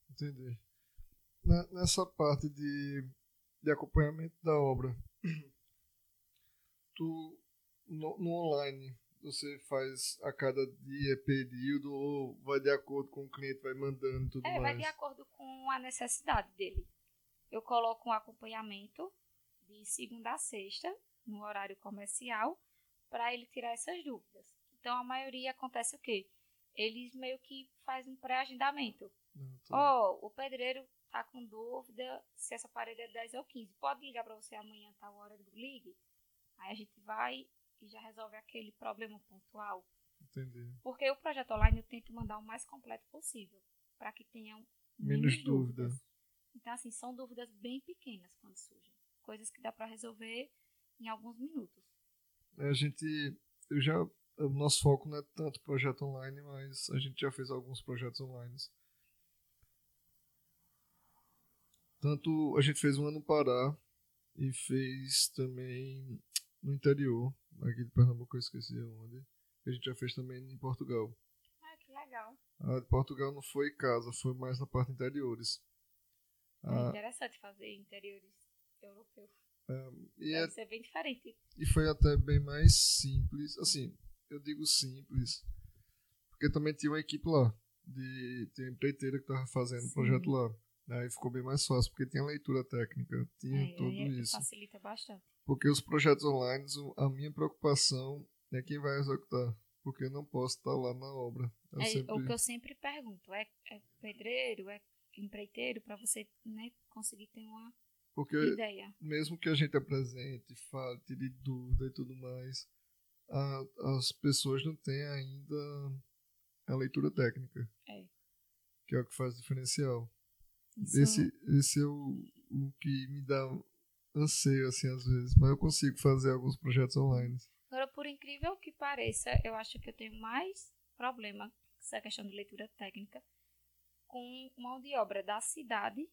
S1: Entendi. Nessa parte de, de acompanhamento da obra, tu, no, no online, você faz a cada dia, período, ou vai de acordo com o cliente, vai mandando tudo
S2: é,
S1: mais?
S2: vai de acordo com a necessidade dele eu coloco um acompanhamento de segunda a sexta, no horário comercial, para ele tirar essas dúvidas. Então, a maioria acontece o quê? Eles meio que fazem um pré-agendamento. Ó, oh, o pedreiro tá com dúvida se essa parede é 10 ou 15. Pode ligar para você amanhã, tal hora do ligue? Aí a gente vai e já resolve aquele problema pontual.
S1: Entendi.
S2: Porque o projeto online eu tento mandar o mais completo possível, para que tenham menos, menos dúvidas. dúvidas. Então, assim, são dúvidas bem pequenas quando surgem. Coisas que dá para resolver em alguns minutos.
S1: É, a gente, eu já, o nosso foco não é tanto projeto online, mas a gente já fez alguns projetos online. Tanto a gente fez um ano no Pará e fez também no interior, aqui de Pernambuco, eu esqueci onde. A gente já fez também em Portugal.
S2: Ah, que legal.
S1: A de Portugal não foi casa, foi mais na parte interiores.
S2: É ah, interessante fazer interiores europeus. É, e Deve é, ser bem diferente.
S1: E foi até bem mais simples. Assim, eu digo simples, porque também tinha uma equipe lá. De, tinha uma empreiteira que estava fazendo o projeto lá. Aí ficou bem mais fácil, porque tinha leitura técnica, tinha é, tudo é, isso.
S2: Facilita bastante.
S1: Porque os projetos online, a minha preocupação é quem vai executar. porque eu não posso estar lá na obra.
S2: É
S1: sempre...
S2: o que eu sempre pergunto, é, é pedreiro, é empreiteiro, para você né, conseguir ter uma
S1: Porque
S2: ideia.
S1: mesmo que a gente apresente, fale, tire dúvida e tudo mais, a- as pessoas não têm ainda a leitura técnica,
S2: É.
S1: que é o que faz diferencial.
S2: Isso,
S1: Esse, esse é o, o que me dá anseio, assim, às vezes. Mas eu consigo fazer alguns projetos online.
S2: Agora, por incrível que pareça, eu acho que eu tenho mais problema com essa questão de leitura técnica com mão de obra da cidade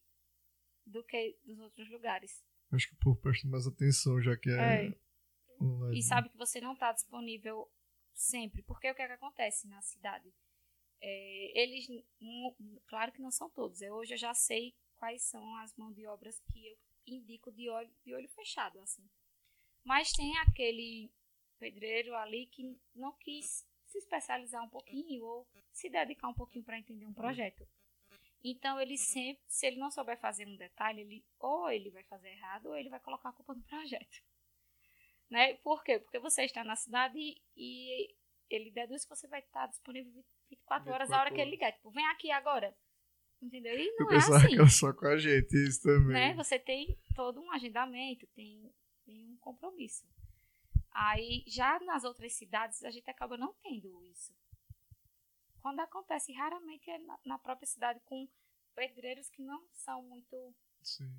S2: do que dos outros lugares.
S1: Acho que o povo presta mais atenção, já que é,
S2: É.
S1: online.
S2: E sabe que você não está disponível sempre. Porque o que, é que acontece na cidade? É, eles, claro que não são todos. Eu, hoje eu já sei quais são as mãos de obras que eu indico de olho, de olho fechado, assim. Mas tem aquele pedreiro ali que não quis se especializar um pouquinho ou se dedicar um pouquinho para entender um projeto. Então ele sempre, se ele não souber fazer um detalhe, ele ou ele vai fazer errado ou ele vai colocar a culpa no projeto. Né? Por quê? Porque você está na cidade e, e ele deduz que você vai estar disponível 24 horas a hora que ele ligar. Tipo, vem aqui agora. Entendeu? E
S1: Eu
S2: não é assim.
S1: que era só com a gente, isso também.
S2: Né? Você tem todo um agendamento, tem, tem um compromisso. Aí, já nas outras cidades, a gente acaba não tendo isso. Quando acontece, raramente é na, na própria cidade com pedreiros que não são muito.
S1: Sim.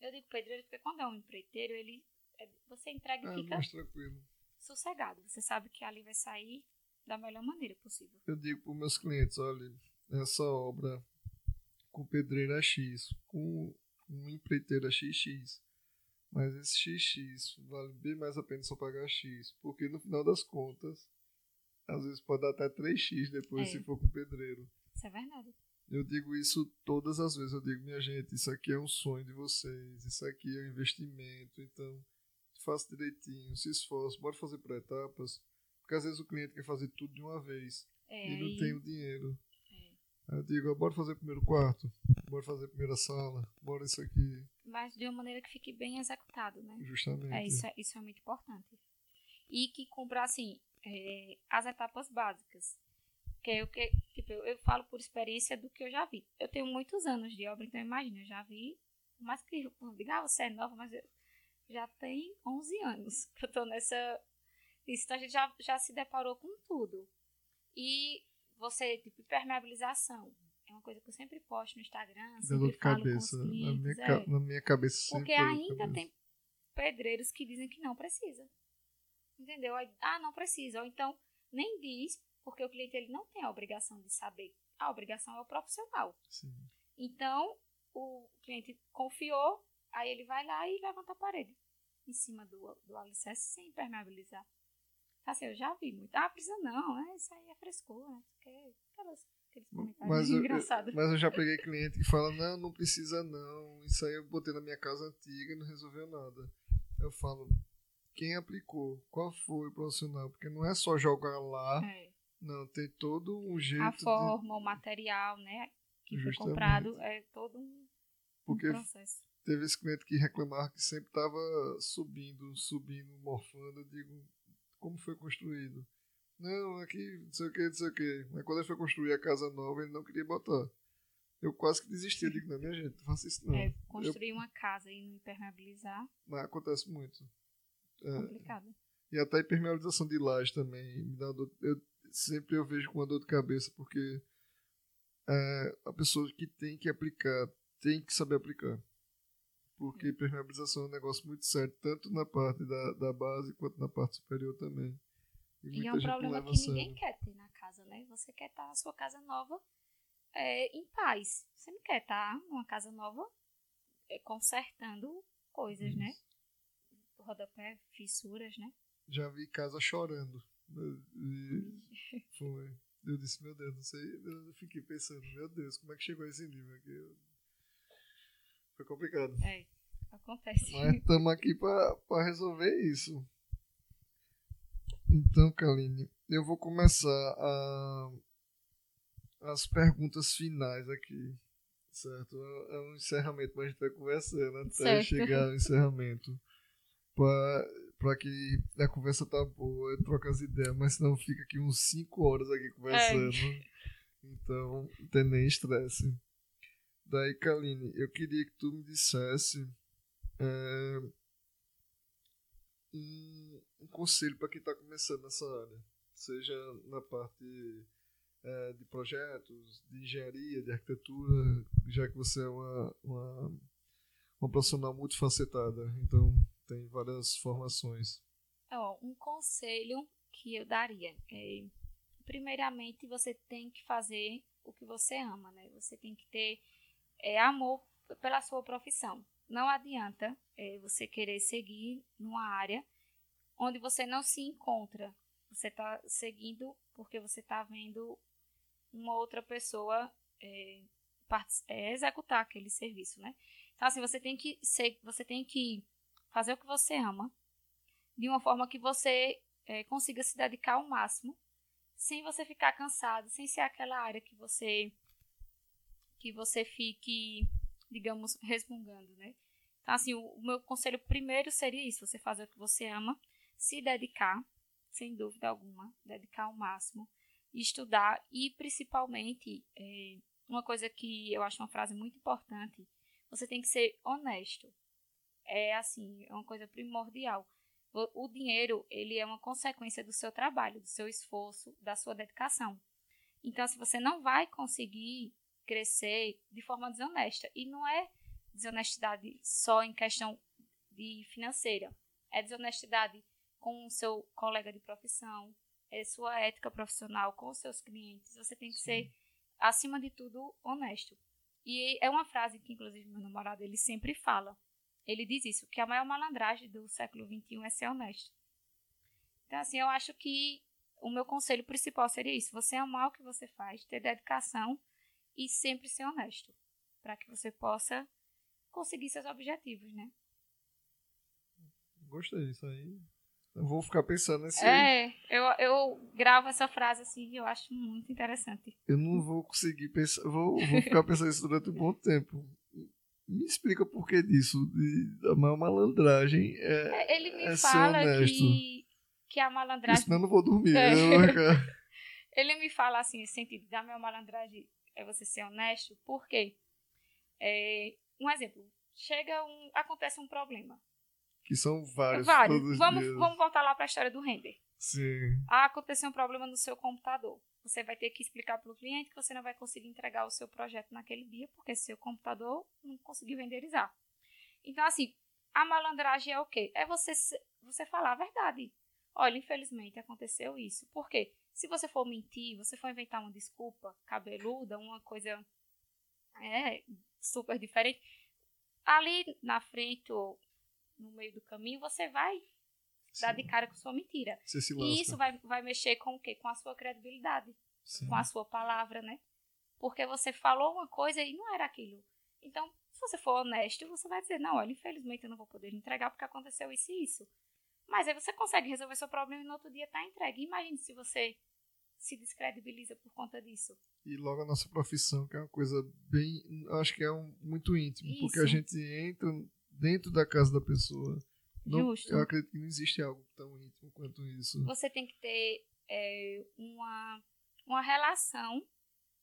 S2: Eu digo pedreiro porque quando é um empreiteiro, ele é- você entrega e
S1: É
S2: fica
S1: mais tranquilo.
S2: sossegado. Você sabe que ali vai sair da melhor maneira possível.
S1: Eu digo para meus clientes, olha, essa obra com pedreiro é X, com um empreiteiro é XX. Mas esse XX vale bem mais a pena só pagar X, porque no final das contas, às vezes pode dar até 3X depois
S2: É.
S1: se for com pedreiro.
S2: Isso é verdade.
S1: Eu digo isso todas as vezes. Eu digo, minha gente, isso aqui é um sonho de vocês, isso aqui é um investimento, então faça direitinho, se esforce, bora fazer por etapas. Porque às vezes o cliente quer fazer tudo de uma vez
S2: É,
S1: e não
S2: aí-
S1: tem o dinheiro.
S2: É.
S1: Eu digo, bora fazer primeiro quarto, bora fazer primeira sala, bora isso aqui,
S2: mas de uma maneira que fique bem executado, né?
S1: justamente.
S2: É, isso, é, isso é muito importante. E que cumpra, assim, é, as etapas básicas. Que é o que, tipo, eu, eu falo por experiência do que eu já vi. Eu tenho muitos anos de obra, então imagina, eu já vi, mais que eu diga, ah, você é nova, mas eu já tem 11 anos que eu tô nessa... Então a gente já, já se deparou com tudo. E você, tipo, impermeabilização. É uma coisa que eu sempre posto no Instagram, sempre falo
S1: cabeça.
S2: os
S1: Na minha,
S2: clientes. é.
S1: na minha cabeça
S2: Porque ainda tem pedreiros que dizem que não precisa. Entendeu? Aí, ah, não precisa. Ou então, nem diz, porque o cliente ele não tem a obrigação de saber. A obrigação é o profissional.
S1: Sim.
S2: Então, o cliente confiou, aí ele vai lá e levanta a parede em cima do, do alicerce sem impermeabilizar. Assim, eu já vi muito. Ah, precisa não, né? Isso aí é frescura, né? Porque aquelas, aqueles comentários
S1: Mas eu, eu-
S2: engraçados.
S1: mas eu já peguei cliente que fala, não, não precisa não, isso aí eu botei na minha casa antiga e não resolveu nada. Eu falo, quem aplicou? Qual foi o profissional? Porque não é só jogar lá,
S2: É.
S1: não, tem todo um jeito
S2: A
S1: de...
S2: forma, o material, né? Que foi
S1: Justamente.
S2: comprado é todo um, um
S1: Porque
S2: processo.
S1: teve esse cliente que reclamava que sempre estava subindo, subindo, morfando. Eu digo, como foi construído? Não, aqui, não sei o que, não sei o que. Mas quando ele foi construir a casa nova, ele não queria botar. Eu quase que desisti. Eu digo, não, minha gente, não faça isso não.
S2: É, construir uma casa e não impermeabilizar,
S1: Mas acontece muito. É,
S2: complicado.
S1: e até a impermeabilização de laje também me dá dor. Eu, sempre eu vejo com uma dor de cabeça, porque é, a pessoa que tem que aplicar tem que saber aplicar. Porque impermeabilização é um negócio muito sério, tanto na parte da, da base quanto na parte superior também.
S2: E é
S1: muita
S2: um problema que ninguém quer ter na casa, né? Você quer estar na sua casa nova é, em paz. Você não quer estar numa casa nova é, consertando coisas, né? Rodapé, fissuras, né?
S1: Já vi casa chorando. E foi. Eu disse, meu Deus, não sei. Eu fiquei pensando, meu Deus, como é que chegou a esse nível aqui? Foi complicado.
S2: É, acontece.
S1: Mas estamos aqui para resolver isso. Então, Kaline, eu vou começar a, as perguntas finais aqui. Certo? É é um encerramento, mas a gente vai conversando até
S2: Certo.
S1: chegar ao encerramento. Para pra que a conversa tá boa, troca as ideias, mas senão fica aqui uns 5 horas aqui conversando. É. Então, não tem nem estresse. Daí, Kaline, eu queria que tu me dissesse é, um, um, conselho para quem está começando nessa área, seja na parte é, de projetos, de engenharia, de arquitetura, já que você é uma, uma, uma profissional multifacetada, então tem várias formações.
S2: um conselho que eu daria é, primeiramente, você tem que fazer o que você ama, né? Você tem que ter é, amor pela sua profissão. Não adianta é, você querer seguir numa área onde você não se encontra. Você está seguindo porque você está vendo uma outra pessoa é, é, executar aquele serviço, né? Então, assim, você tem que ser, você tem que fazer o que você ama de uma forma que você é, consiga se dedicar ao máximo, sem você ficar cansado, sem ser aquela área que você que você fique, digamos, resmungando, né? Então, assim, o, o meu conselho primeiro seria isso: você fazer o que você ama, se dedicar, sem dúvida alguma, dedicar ao máximo, estudar e, principalmente, é, uma coisa que eu acho uma frase muito importante: você tem que ser honesto. É assim, é uma coisa primordial. O, dinheiro, ele é uma consequência do seu trabalho, do seu esforço, da sua dedicação. Então, se você não vai conseguir crescer de forma desonesta. E não é desonestidade só em questão de financeira. É desonestidade com o seu colega de profissão, é sua ética profissional com os seus clientes. Você tem que Sim. ser, acima de tudo, honesto. E é uma frase que, inclusive, meu namorado ele sempre fala. Ele diz isso, que a maior malandragem do século XXI é ser honesto. Então, assim, eu acho que o meu conselho principal seria isso: você amar o que você faz, ter dedicação e sempre ser honesto, para que você possa conseguir seus objetivos, né?
S1: Gostei disso aí. Eu vou ficar pensando nesse.
S2: É, eu, eu gravo essa frase assim e eu acho muito interessante.
S1: Eu não vou conseguir pensar, vou, vou ficar pensando isso durante um bom tempo. Me explica por que disso, de, a maior malandragem é.
S2: é ele me é fala que, que a malandragem.
S1: Senão eu não vou dormir. É.
S2: ele me fala assim, no sentido da maior malandragem é você ser honesto, porque é, um exemplo, chega um, acontece um problema.
S1: Que são vários.
S2: Vários. Vamos, vamos voltar lá para a história do render.
S1: Sim.
S2: Ah, aconteceu um problema no seu computador. Você vai ter que explicar para o cliente que você não vai conseguir entregar o seu projeto naquele dia, porque seu computador não conseguiu renderizar. Então, assim, a malandragem é o quê? É você, você falar a verdade. Olha, infelizmente aconteceu isso. Por quê? Se você for mentir, você for inventar uma desculpa cabeluda, uma coisa é, super diferente, ali na frente ou no meio do caminho, você vai. Dar de cara com sua mentira. E isso vai, vai mexer com o quê? Com a sua credibilidade. Sim. Com a sua palavra, né? Porque você falou uma coisa e não era aquilo. Então, se você for honesto, você vai dizer, não, olha, infelizmente eu não vou poder entregar porque aconteceu isso e isso. Mas aí você consegue resolver seu problema e no outro dia está entregue. Imagine se você se descredibiliza por conta disso.
S1: E logo a nossa profissão, que é uma coisa bem. Acho que é um, muito íntimo, Isso. porque a gente entra dentro da casa da pessoa. Não, Justo. Eu acredito que não existe algo tão íntimo quanto isso.
S2: Você tem que ter é, uma, uma relação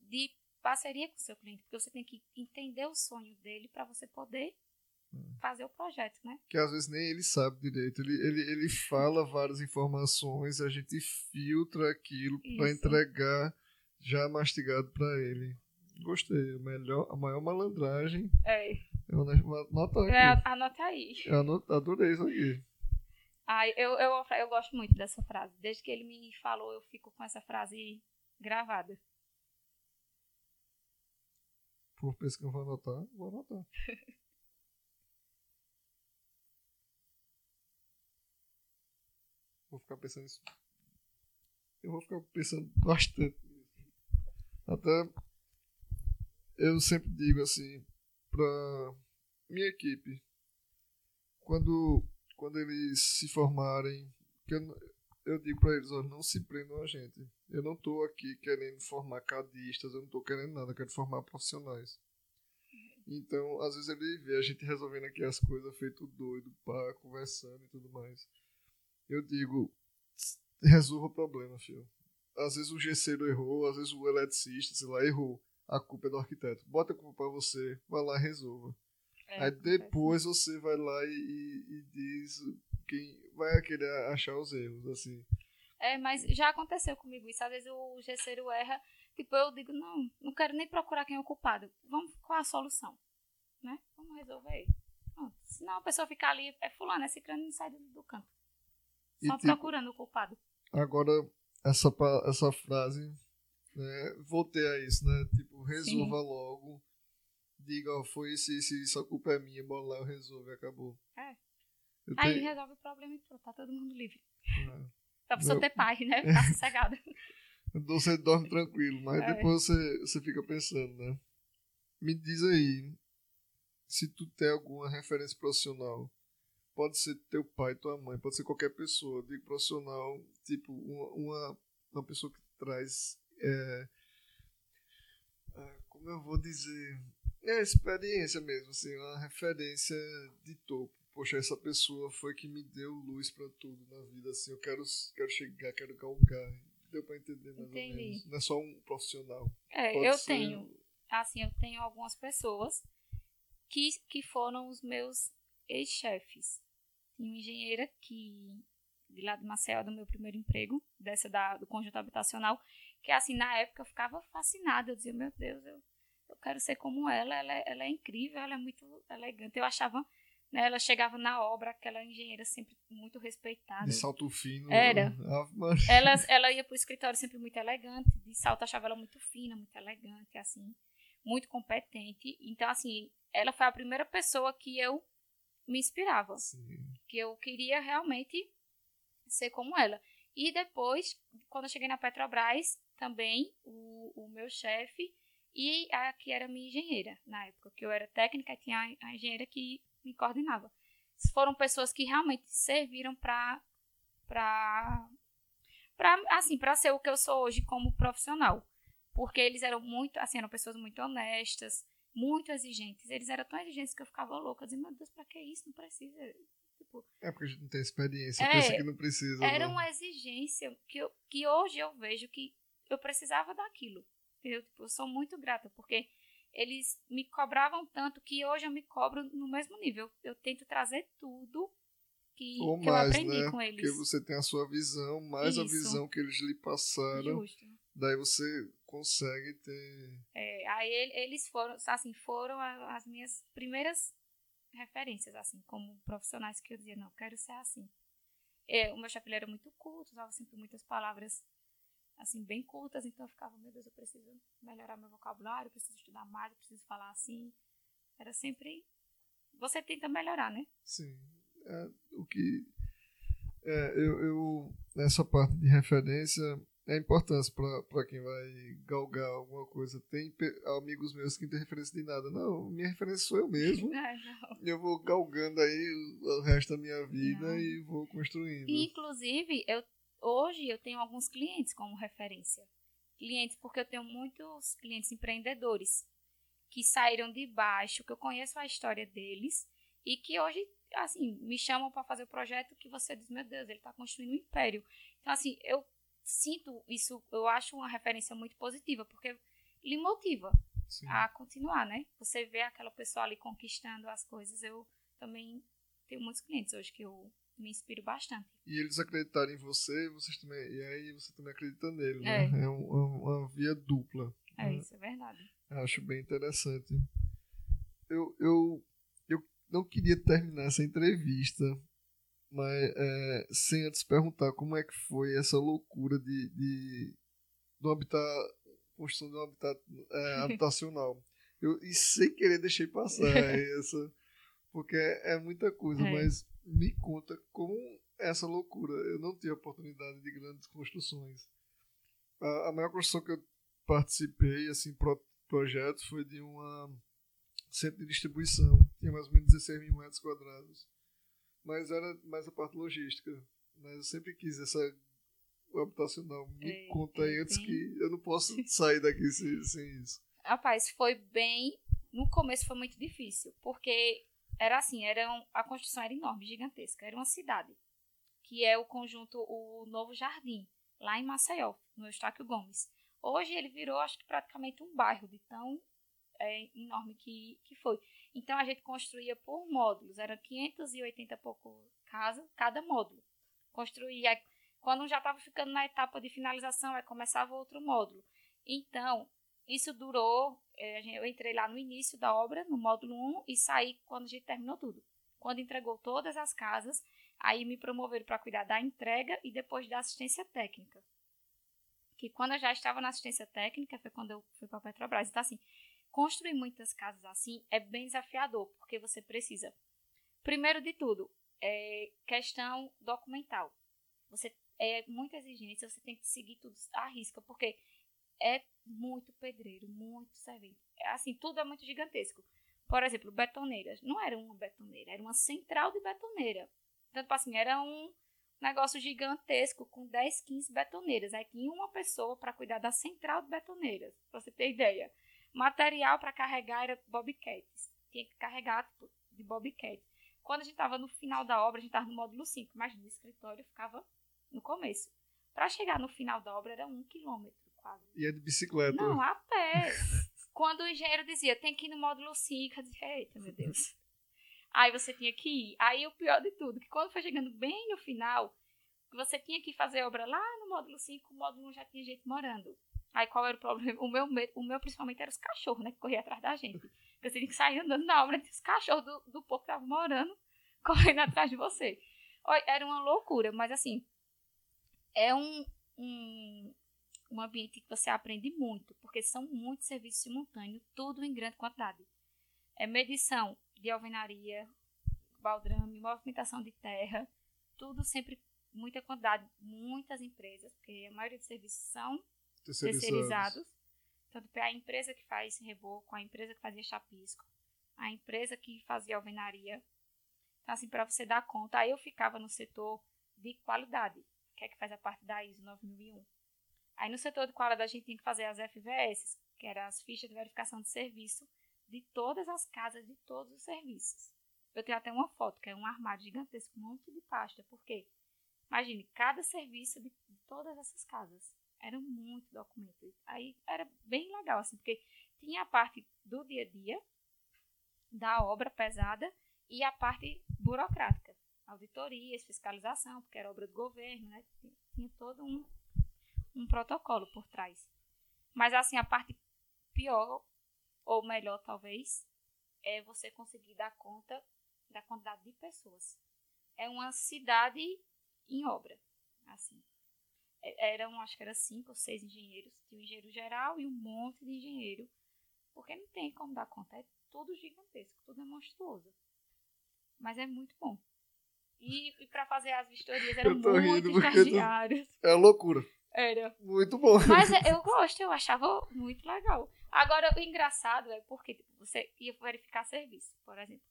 S2: de parceria com o seu cliente, porque você tem que entender o sonho dele para você poder fazer o projeto, né?
S1: Que às vezes nem ele sabe direito. Ele, ele, ele fala várias informações, a gente filtra aquilo para entregar já mastigado para ele. Gostei. A, melhor, a maior malandragem.
S2: É.
S1: Eu anota aqui.
S2: É, anota aí.
S1: Eu anot, adorei isso aqui.
S2: Eu, eu, eu gosto muito dessa frase. Desde que ele me falou, eu fico com essa frase gravada.
S1: Por pensa que eu vou anotar, vou anotar. Vou ficar pensando nisso. Eu vou ficar pensando bastante Até eu sempre digo assim para minha equipe quando quando eles se formarem eu, eu digo para eles, olha, não se prendam a gente. Eu não estou aqui querendo formar cadistas, eu não estou querendo nada, quero formar profissionais. Então, às vezes ele vê a gente resolvendo aqui as coisas feito doido, pá, conversando e tudo mais. eu digo, resolva o problema, filho. Às vezes o gesseiro errou, às vezes o eletricista, sei lá, errou. A culpa é do arquiteto. Bota a culpa pra você, vai lá e resolva.
S2: É,
S1: Aí depois você vai lá e, e, e diz quem vai querer achar os erros, assim.
S2: É, mas já aconteceu comigo isso. Às vezes o gesseiro erra. Tipo, eu digo, não, não quero nem procurar quem é o culpado. Vamos, qual é a solução? Né? Vamos resolver aí. Pronto. Senão a pessoa fica ali, é fulano, é ciclano e não sai do, do canto.
S1: E,
S2: Só
S1: tipo,
S2: procurando o culpado.
S1: Agora, essa, essa frase, né, voltei a isso, né? Tipo, resolva logo. Diga, ó, foi isso, isso, isso, a culpa é minha, bora lá, eu resolvo e acabou.
S2: É.
S1: Eu
S2: Aí
S1: tenho-
S2: resolve o problema e pronto, tá todo mundo livre.
S1: é.
S2: Pra pessoa
S1: Meu-
S2: ter paz, né? Ficar sossegado.
S1: Então você dorme tranquilo, mas
S2: É.
S1: depois você, você fica pensando, né? Me diz aí, se tu tem alguma referência profissional, pode ser teu pai, tua mãe, pode ser qualquer pessoa, digo profissional, tipo, uma, uma, uma pessoa que traz, é, ah, como eu vou dizer, é experiência mesmo, assim, uma referência de topo. Poxa, essa pessoa foi que me deu luz pra tudo na vida, assim, eu quero, quero chegar, quero galgar. Deu pra entender mais
S2: Entendi.
S1: ou menos. Não é só um profissional.
S2: É,
S1: Pode
S2: eu
S1: ser-
S2: tenho, assim, eu tenho algumas pessoas que, que foram os meus ex-chefes. Tinha uma engenheira que, de lá de Maceió, do meu primeiro emprego, dessa da, do conjunto habitacional, que assim, na época eu ficava fascinada. Eu dizia, meu Deus, eu, eu quero ser como ela, ela é, ela é incrível, ela é muito elegante. Eu achava, né, ela chegava na obra, aquela engenheira sempre muito respeitada.
S1: De salto fino.
S2: Era.
S1: Maria.
S2: Ela, ela ia pro escritório sempre muito elegante, de salto achava ela muito fina, muito elegante, assim, muito competente. Então, assim, ela foi a primeira pessoa que eu me inspirava,
S1: Sim.
S2: que eu queria realmente ser como ela. E depois, quando eu cheguei na Petrobras, também o, o meu chefe e a que era minha engenheira, na época, que eu era técnica, tinha a, engenheira que me coordenava. Foram pessoas que realmente serviram para para para assim, para ser o que eu sou hoje como profissional. Porque eles eram muito, assim, eram pessoas muito honestas, muito exigentes. Eles eram tão exigentes que eu ficava louca, eu dizia, meu Deus, para que isso? Não precisa. Tipo,
S1: É porque a gente não tem experiência,
S2: É,
S1: pensa que não precisa.
S2: era
S1: né?
S2: uma exigência que, eu, que hoje eu vejo que eu precisava daquilo. Entendeu? Tipo, eu sou muito grata, porque eles me cobravam tanto que hoje eu me cobro no mesmo nível. Eu tento trazer tudo que,
S1: Ou
S2: que eu aprendi
S1: né?
S2: com eles.
S1: Porque você tem a sua visão, mais a
S2: Isso.
S1: visão que eles lhe passaram.
S2: Justo.
S1: Daí você consegue ter.
S2: É, aí ele- eles foram, assim, foram a- as minhas primeiras referências, assim, como profissionais que eu dizia, não, quero ser assim. É, o meu chefe ele era muito culto, usava sempre muitas palavras, assim, bem cultas, então eu ficava, meu Deus, eu preciso melhorar meu vocabulário, eu preciso estudar mais, eu preciso falar assim. Era sempre... Você tenta melhorar, né?
S1: Sim. É, o que. É, eu, eu. Nessa parte de referência. É importante para quem vai galgar alguma coisa. Tem amigos meus que não têm referência de nada. Não, minha referência sou eu mesmo.
S2: É, não.
S1: Eu vou galgando aí o resto da minha vida
S2: Não.
S1: e vou construindo.
S2: Inclusive, eu, hoje eu tenho alguns clientes como referência. Clientes, porque eu tenho muitos clientes empreendedores que saíram de baixo, que eu conheço a história deles e que hoje, assim, me chamam para fazer o projeto que você diz, meu Deus, ele está construindo um império. Então, assim, eu sinto isso, eu acho uma referência muito positiva, porque lhe motiva
S1: Sim.
S2: a continuar, né? Você vê aquela pessoa ali conquistando as coisas. Eu também tenho muitos clientes hoje que eu me inspiro bastante.
S1: E eles acreditarem em você, vocês também. E aí você também acredita nele,
S2: É.
S1: né? É um- uma, uma via dupla.
S2: É
S1: né?
S2: isso, é verdade.
S1: Acho bem interessante. Eu, eu, eu não queria terminar essa entrevista, mas é, sem antes perguntar como é que foi essa loucura de, de, um habitat, construção de um habitat é, habitacional. Eu, e sem querer deixei passar essa, porque é muita coisa,
S2: É.
S1: mas me conta como essa loucura. Eu não tive oportunidade de grandes construções. A, a maior construção que eu participei, assim, pro, projeto, foi de uma centro de distribuição. Tinha mais ou menos 16 mil metros quadrados. Mas era mais a parte logística. Mas eu sempre quis essa habitacional. Me
S2: É,
S1: conta aí
S2: é
S1: antes que eu não posso sair daqui sem, sem isso.
S2: Rapaz, foi bem. No começo foi muito difícil, porque era assim, era um- a construção era enorme, gigantesca. Era uma cidade que é o conjunto O Novo Jardim, lá em Maceió, no Eustáquio Gomes. Hoje ele virou, acho que praticamente um bairro de tão é, enorme que, que foi. Então a gente construía por módulos, eram 580 e pouco casas cada módulo. Construía, quando já estava ficando na etapa de finalização, aí começava outro módulo. Então, isso durou, eu entrei lá no início da obra, no módulo 1, e saí quando a gente terminou tudo. Quando entregou todas as casas, aí me promoveram para cuidar da entrega e depois da assistência técnica. Que quando eu já estava na assistência técnica, foi quando eu fui para a Petrobras. Então, assim, construir muitas casas assim é bem desafiador, porque você precisa, primeiro de tudo, é questão documental. Você é muita exigência, você tem que seguir tudo à risca, porque é muito pedreiro, muito servente. É, assim, tudo é muito gigantesco. Por exemplo, betoneiras. Não era uma betoneira, era uma central de betoneira. Tipo assim, era um negócio gigantesco com 10, 15 betoneiras. Aí tinha uma pessoa para cuidar da central de betoneiras, pra você ter ideia. Material para carregar era bobcats. Tinha que carregar tipo, de bobcat. Quando a gente estava no final da obra, a gente estava no módulo 5, mas no escritório ficava no começo. Para chegar no final da obra era um quilômetro quase.
S1: Ia de bicicleta?
S2: Não, a pé. Quando o engenheiro dizia, tem que ir no módulo 5, eu dizia, eita, meu Deus. Aí você tinha que ir. Aí o pior de tudo, que quando foi chegando bem no final, você tinha que fazer obra lá no módulo 5, o módulo 1 já tinha gente morando. Aí qual era o problema? O meu, o meu principalmente era os cachorros, né? Que corriam atrás da gente. Porque você tinha que sair andando na obra os cachorros do, do povo que estavam morando, correndo atrás de você. Era uma loucura, mas assim, é um, um, um ambiente que você aprende muito, porque são muitos serviços simultâneos, tudo em grande quantidade. É medição de alvenaria, baldrame, movimentação de terra, tudo sempre muita quantidade, muitas empresas, porque a maioria dos serviços são terceirizados. terceirizados. Tanto a empresa que faz reboco, a empresa que fazia chapisco, a empresa que fazia alvenaria. Então, assim, para você dar conta, aí eu ficava no setor de qualidade, que é que faz a parte da ISO 9001. Aí no setor de qualidade a gente tinha que fazer as FVS, que eram as fichas de verificação de serviço de todas as casas, de todos os serviços. Eu tenho até uma foto, que é um armário gigantesco, um monte de pasta, porque imagine, cada serviço de, de todas essas casas. Era muito documento. Aí era bem legal, assim, porque tinha a parte do dia a dia, da obra pesada, e a parte burocrática. Auditorias, fiscalização, porque era obra do governo, né? Tinha todo um, um protocolo por trás. Mas, assim, a parte pior, ou melhor, talvez, é você conseguir dar conta da quantidade de pessoas. É uma cidade em obra, assim. É, eram, acho que eram cinco ou seis engenheiros. Tinha um engenheiro geral e um monte de engenheiro. Porque não tem como dar conta. É tudo gigantesco, tudo é monstruoso. Mas é muito bom. E, e para fazer as vistorias eram muito estagiários.
S1: É loucura.
S2: Era.
S1: Muito bom.
S2: Mas eu gosto, eu achava muito legal. Agora, o engraçado é porque tipo, você ia verificar serviço, por exemplo.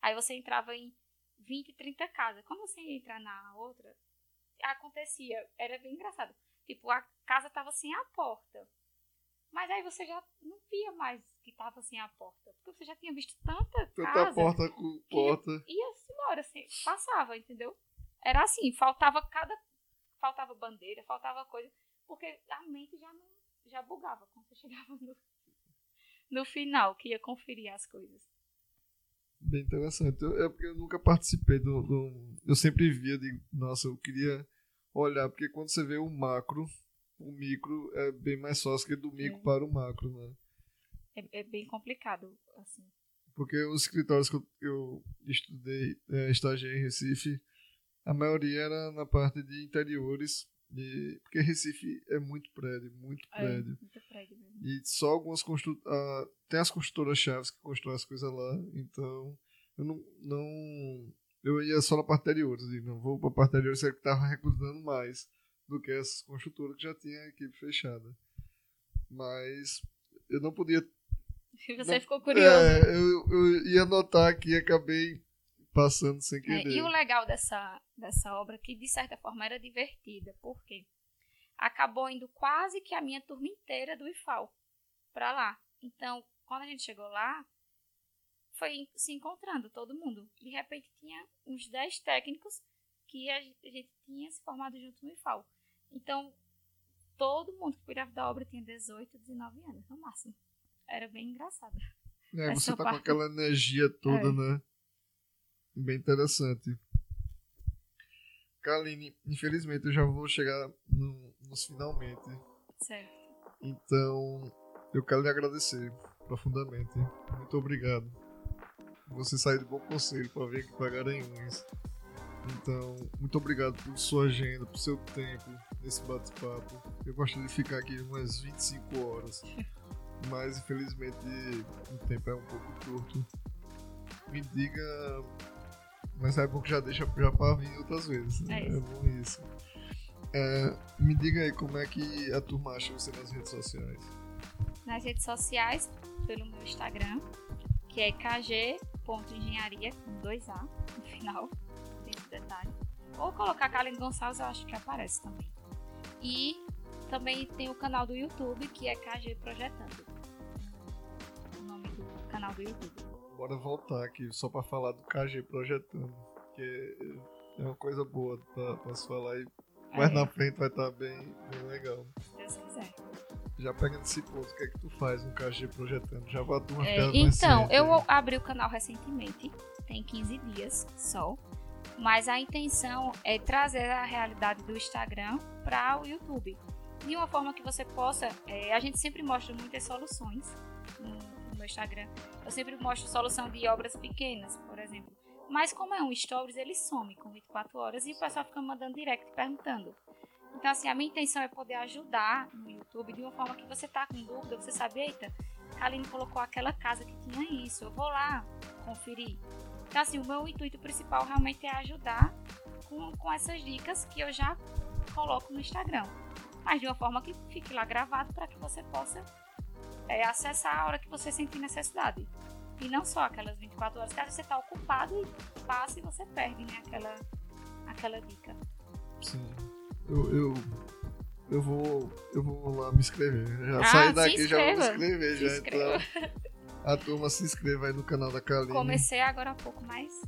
S2: Aí você entrava em 20, 30 casas. Quando você ia entrar na outra, acontecia, era bem engraçado. Tipo, a casa tava sem a porta. Mas aí você já não via mais que tava sem a porta. Porque você já tinha visto tanta, tanta casa.
S1: porta com porta.
S2: Ia-se embora, assim, passava, entendeu? Era assim, faltava cada. Faltava bandeira, faltava coisa. Porque a mente já não. Já bugava quando você chegava no, no final, que ia conferir as coisas.
S1: Bem interessante. Eu, é porque eu nunca participei do, do, Eu sempre via de. Nossa, eu queria olhar, porque quando você vê o macro, o micro é bem mais fácil que do micro é. para o macro, né?
S2: É, é, bem complicado, assim.
S1: Porque os escritórios que eu, eu estudei, é, estagiei em Recife, a maioria era na parte de interiores, e, porque Recife é muito prédio, muito é, prédio.
S2: É, muito prédio mesmo.
S1: E só algumas construtoras. Uh, tem as construtoras chaves que constroem as coisas lá, então eu não. não eu ia só na parte interior, assim, não vou para a parte interior, você que estava recrutando mais do que essas construtoras que já tinha a equipe fechada. Mas eu não podia.
S2: Você não, ficou curioso. É,
S1: eu, eu ia anotar aqui e acabei passando sem querer.
S2: É, e o legal dessa, dessa obra, que de certa forma era divertida, porque acabou indo quase que a minha turma inteira do IFAL para lá. Então, quando a gente chegou lá, foi se encontrando todo mundo. De repente tinha uns 10 técnicos que a gente tinha se formado junto no IFAL. Então, todo mundo que cuidava da obra tinha 18, 19 anos, no máximo. Era bem engraçado.
S1: É, você tá parte... com aquela energia toda, é. né? Bem interessante. Kaline, infelizmente eu já vou chegar no, nos finalmente.
S2: Certo.
S1: Então, eu quero lhe agradecer profundamente. Muito obrigado. Você saiu de bom conselho para vir aqui para Garanhuns. Então, muito obrigado por sua agenda, por seu tempo nesse bate-papo. Eu gostaria de ficar aqui umas 25 horas, mas infelizmente o tempo é um pouco curto. Me diga. Mas é bom que já deixa já para vir outras vezes. Né? É, é, bom isso. É, me diga aí como é que a turma acha você nas redes sociais.
S2: Nas redes sociais, pelo meu Instagram, que é kg.engenharia com dois A no final detalhe. Ou colocar Kaline Gonçalves, eu acho que aparece também. E também tem o canal do YouTube, que é KG Projetando. O nome do canal do YouTube.
S1: Bora voltar aqui só para falar do KG Projetando, que é uma coisa boa para se falar e mais é. na frente vai estar tá bem, bem legal.
S2: Se Deus quiser.
S1: Já pegando esse ponto, o que é que tu faz no KG Projetando? Já vai uma
S2: é, Então, eu abri o canal recentemente, tem 15 dias só. Mas a intenção é trazer a realidade do Instagram para o YouTube. De uma forma que você possa. É, a gente sempre mostra muitas soluções Instagram. Eu sempre mostro solução de obras pequenas, por exemplo. Mas como é um stories, ele some com 24 horas e o pessoal fica mandando direct perguntando. Então, assim, a minha intenção é poder ajudar no YouTube de uma forma que você tá com dúvida, você sabe, eita, a Aline colocou aquela casa que tinha isso, eu vou lá conferir. Então, assim, o meu intuito principal realmente é ajudar com, com essas dicas que eu já coloco no Instagram. Mas de uma forma que fique lá gravado para que você possa é, acessar a hora que você sentir necessidade. E não só aquelas 24 horas, que você está ocupado e passa e você perde né, aquela, aquela dica.
S1: Sim. Eu, eu, eu, vou, eu vou lá me inscrever. Já ah, saí daqui já vou me inscrever. Se já, então, a turma se inscreva aí no canal da Kaline.
S2: Comecei agora há pouco, mas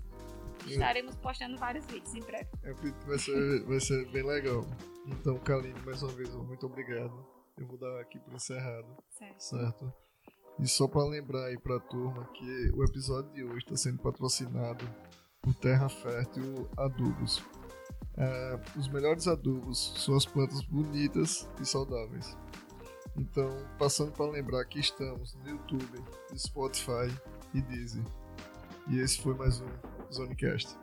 S2: estaremos postando vários vídeos em breve.
S1: É, vai, ser, vai ser bem legal. Então, Kaline, mais uma vez, muito obrigado. Eu vou dar aqui por encerrado.
S2: Certo.
S1: certo? E só para lembrar aí pra turma que o episódio de hoje está sendo patrocinado por Terra Fértil Adubos. É, os melhores adubos são as plantas bonitas e saudáveis. Então, passando para lembrar que estamos no YouTube, Spotify e Deezer. E esse foi mais um Zonecast.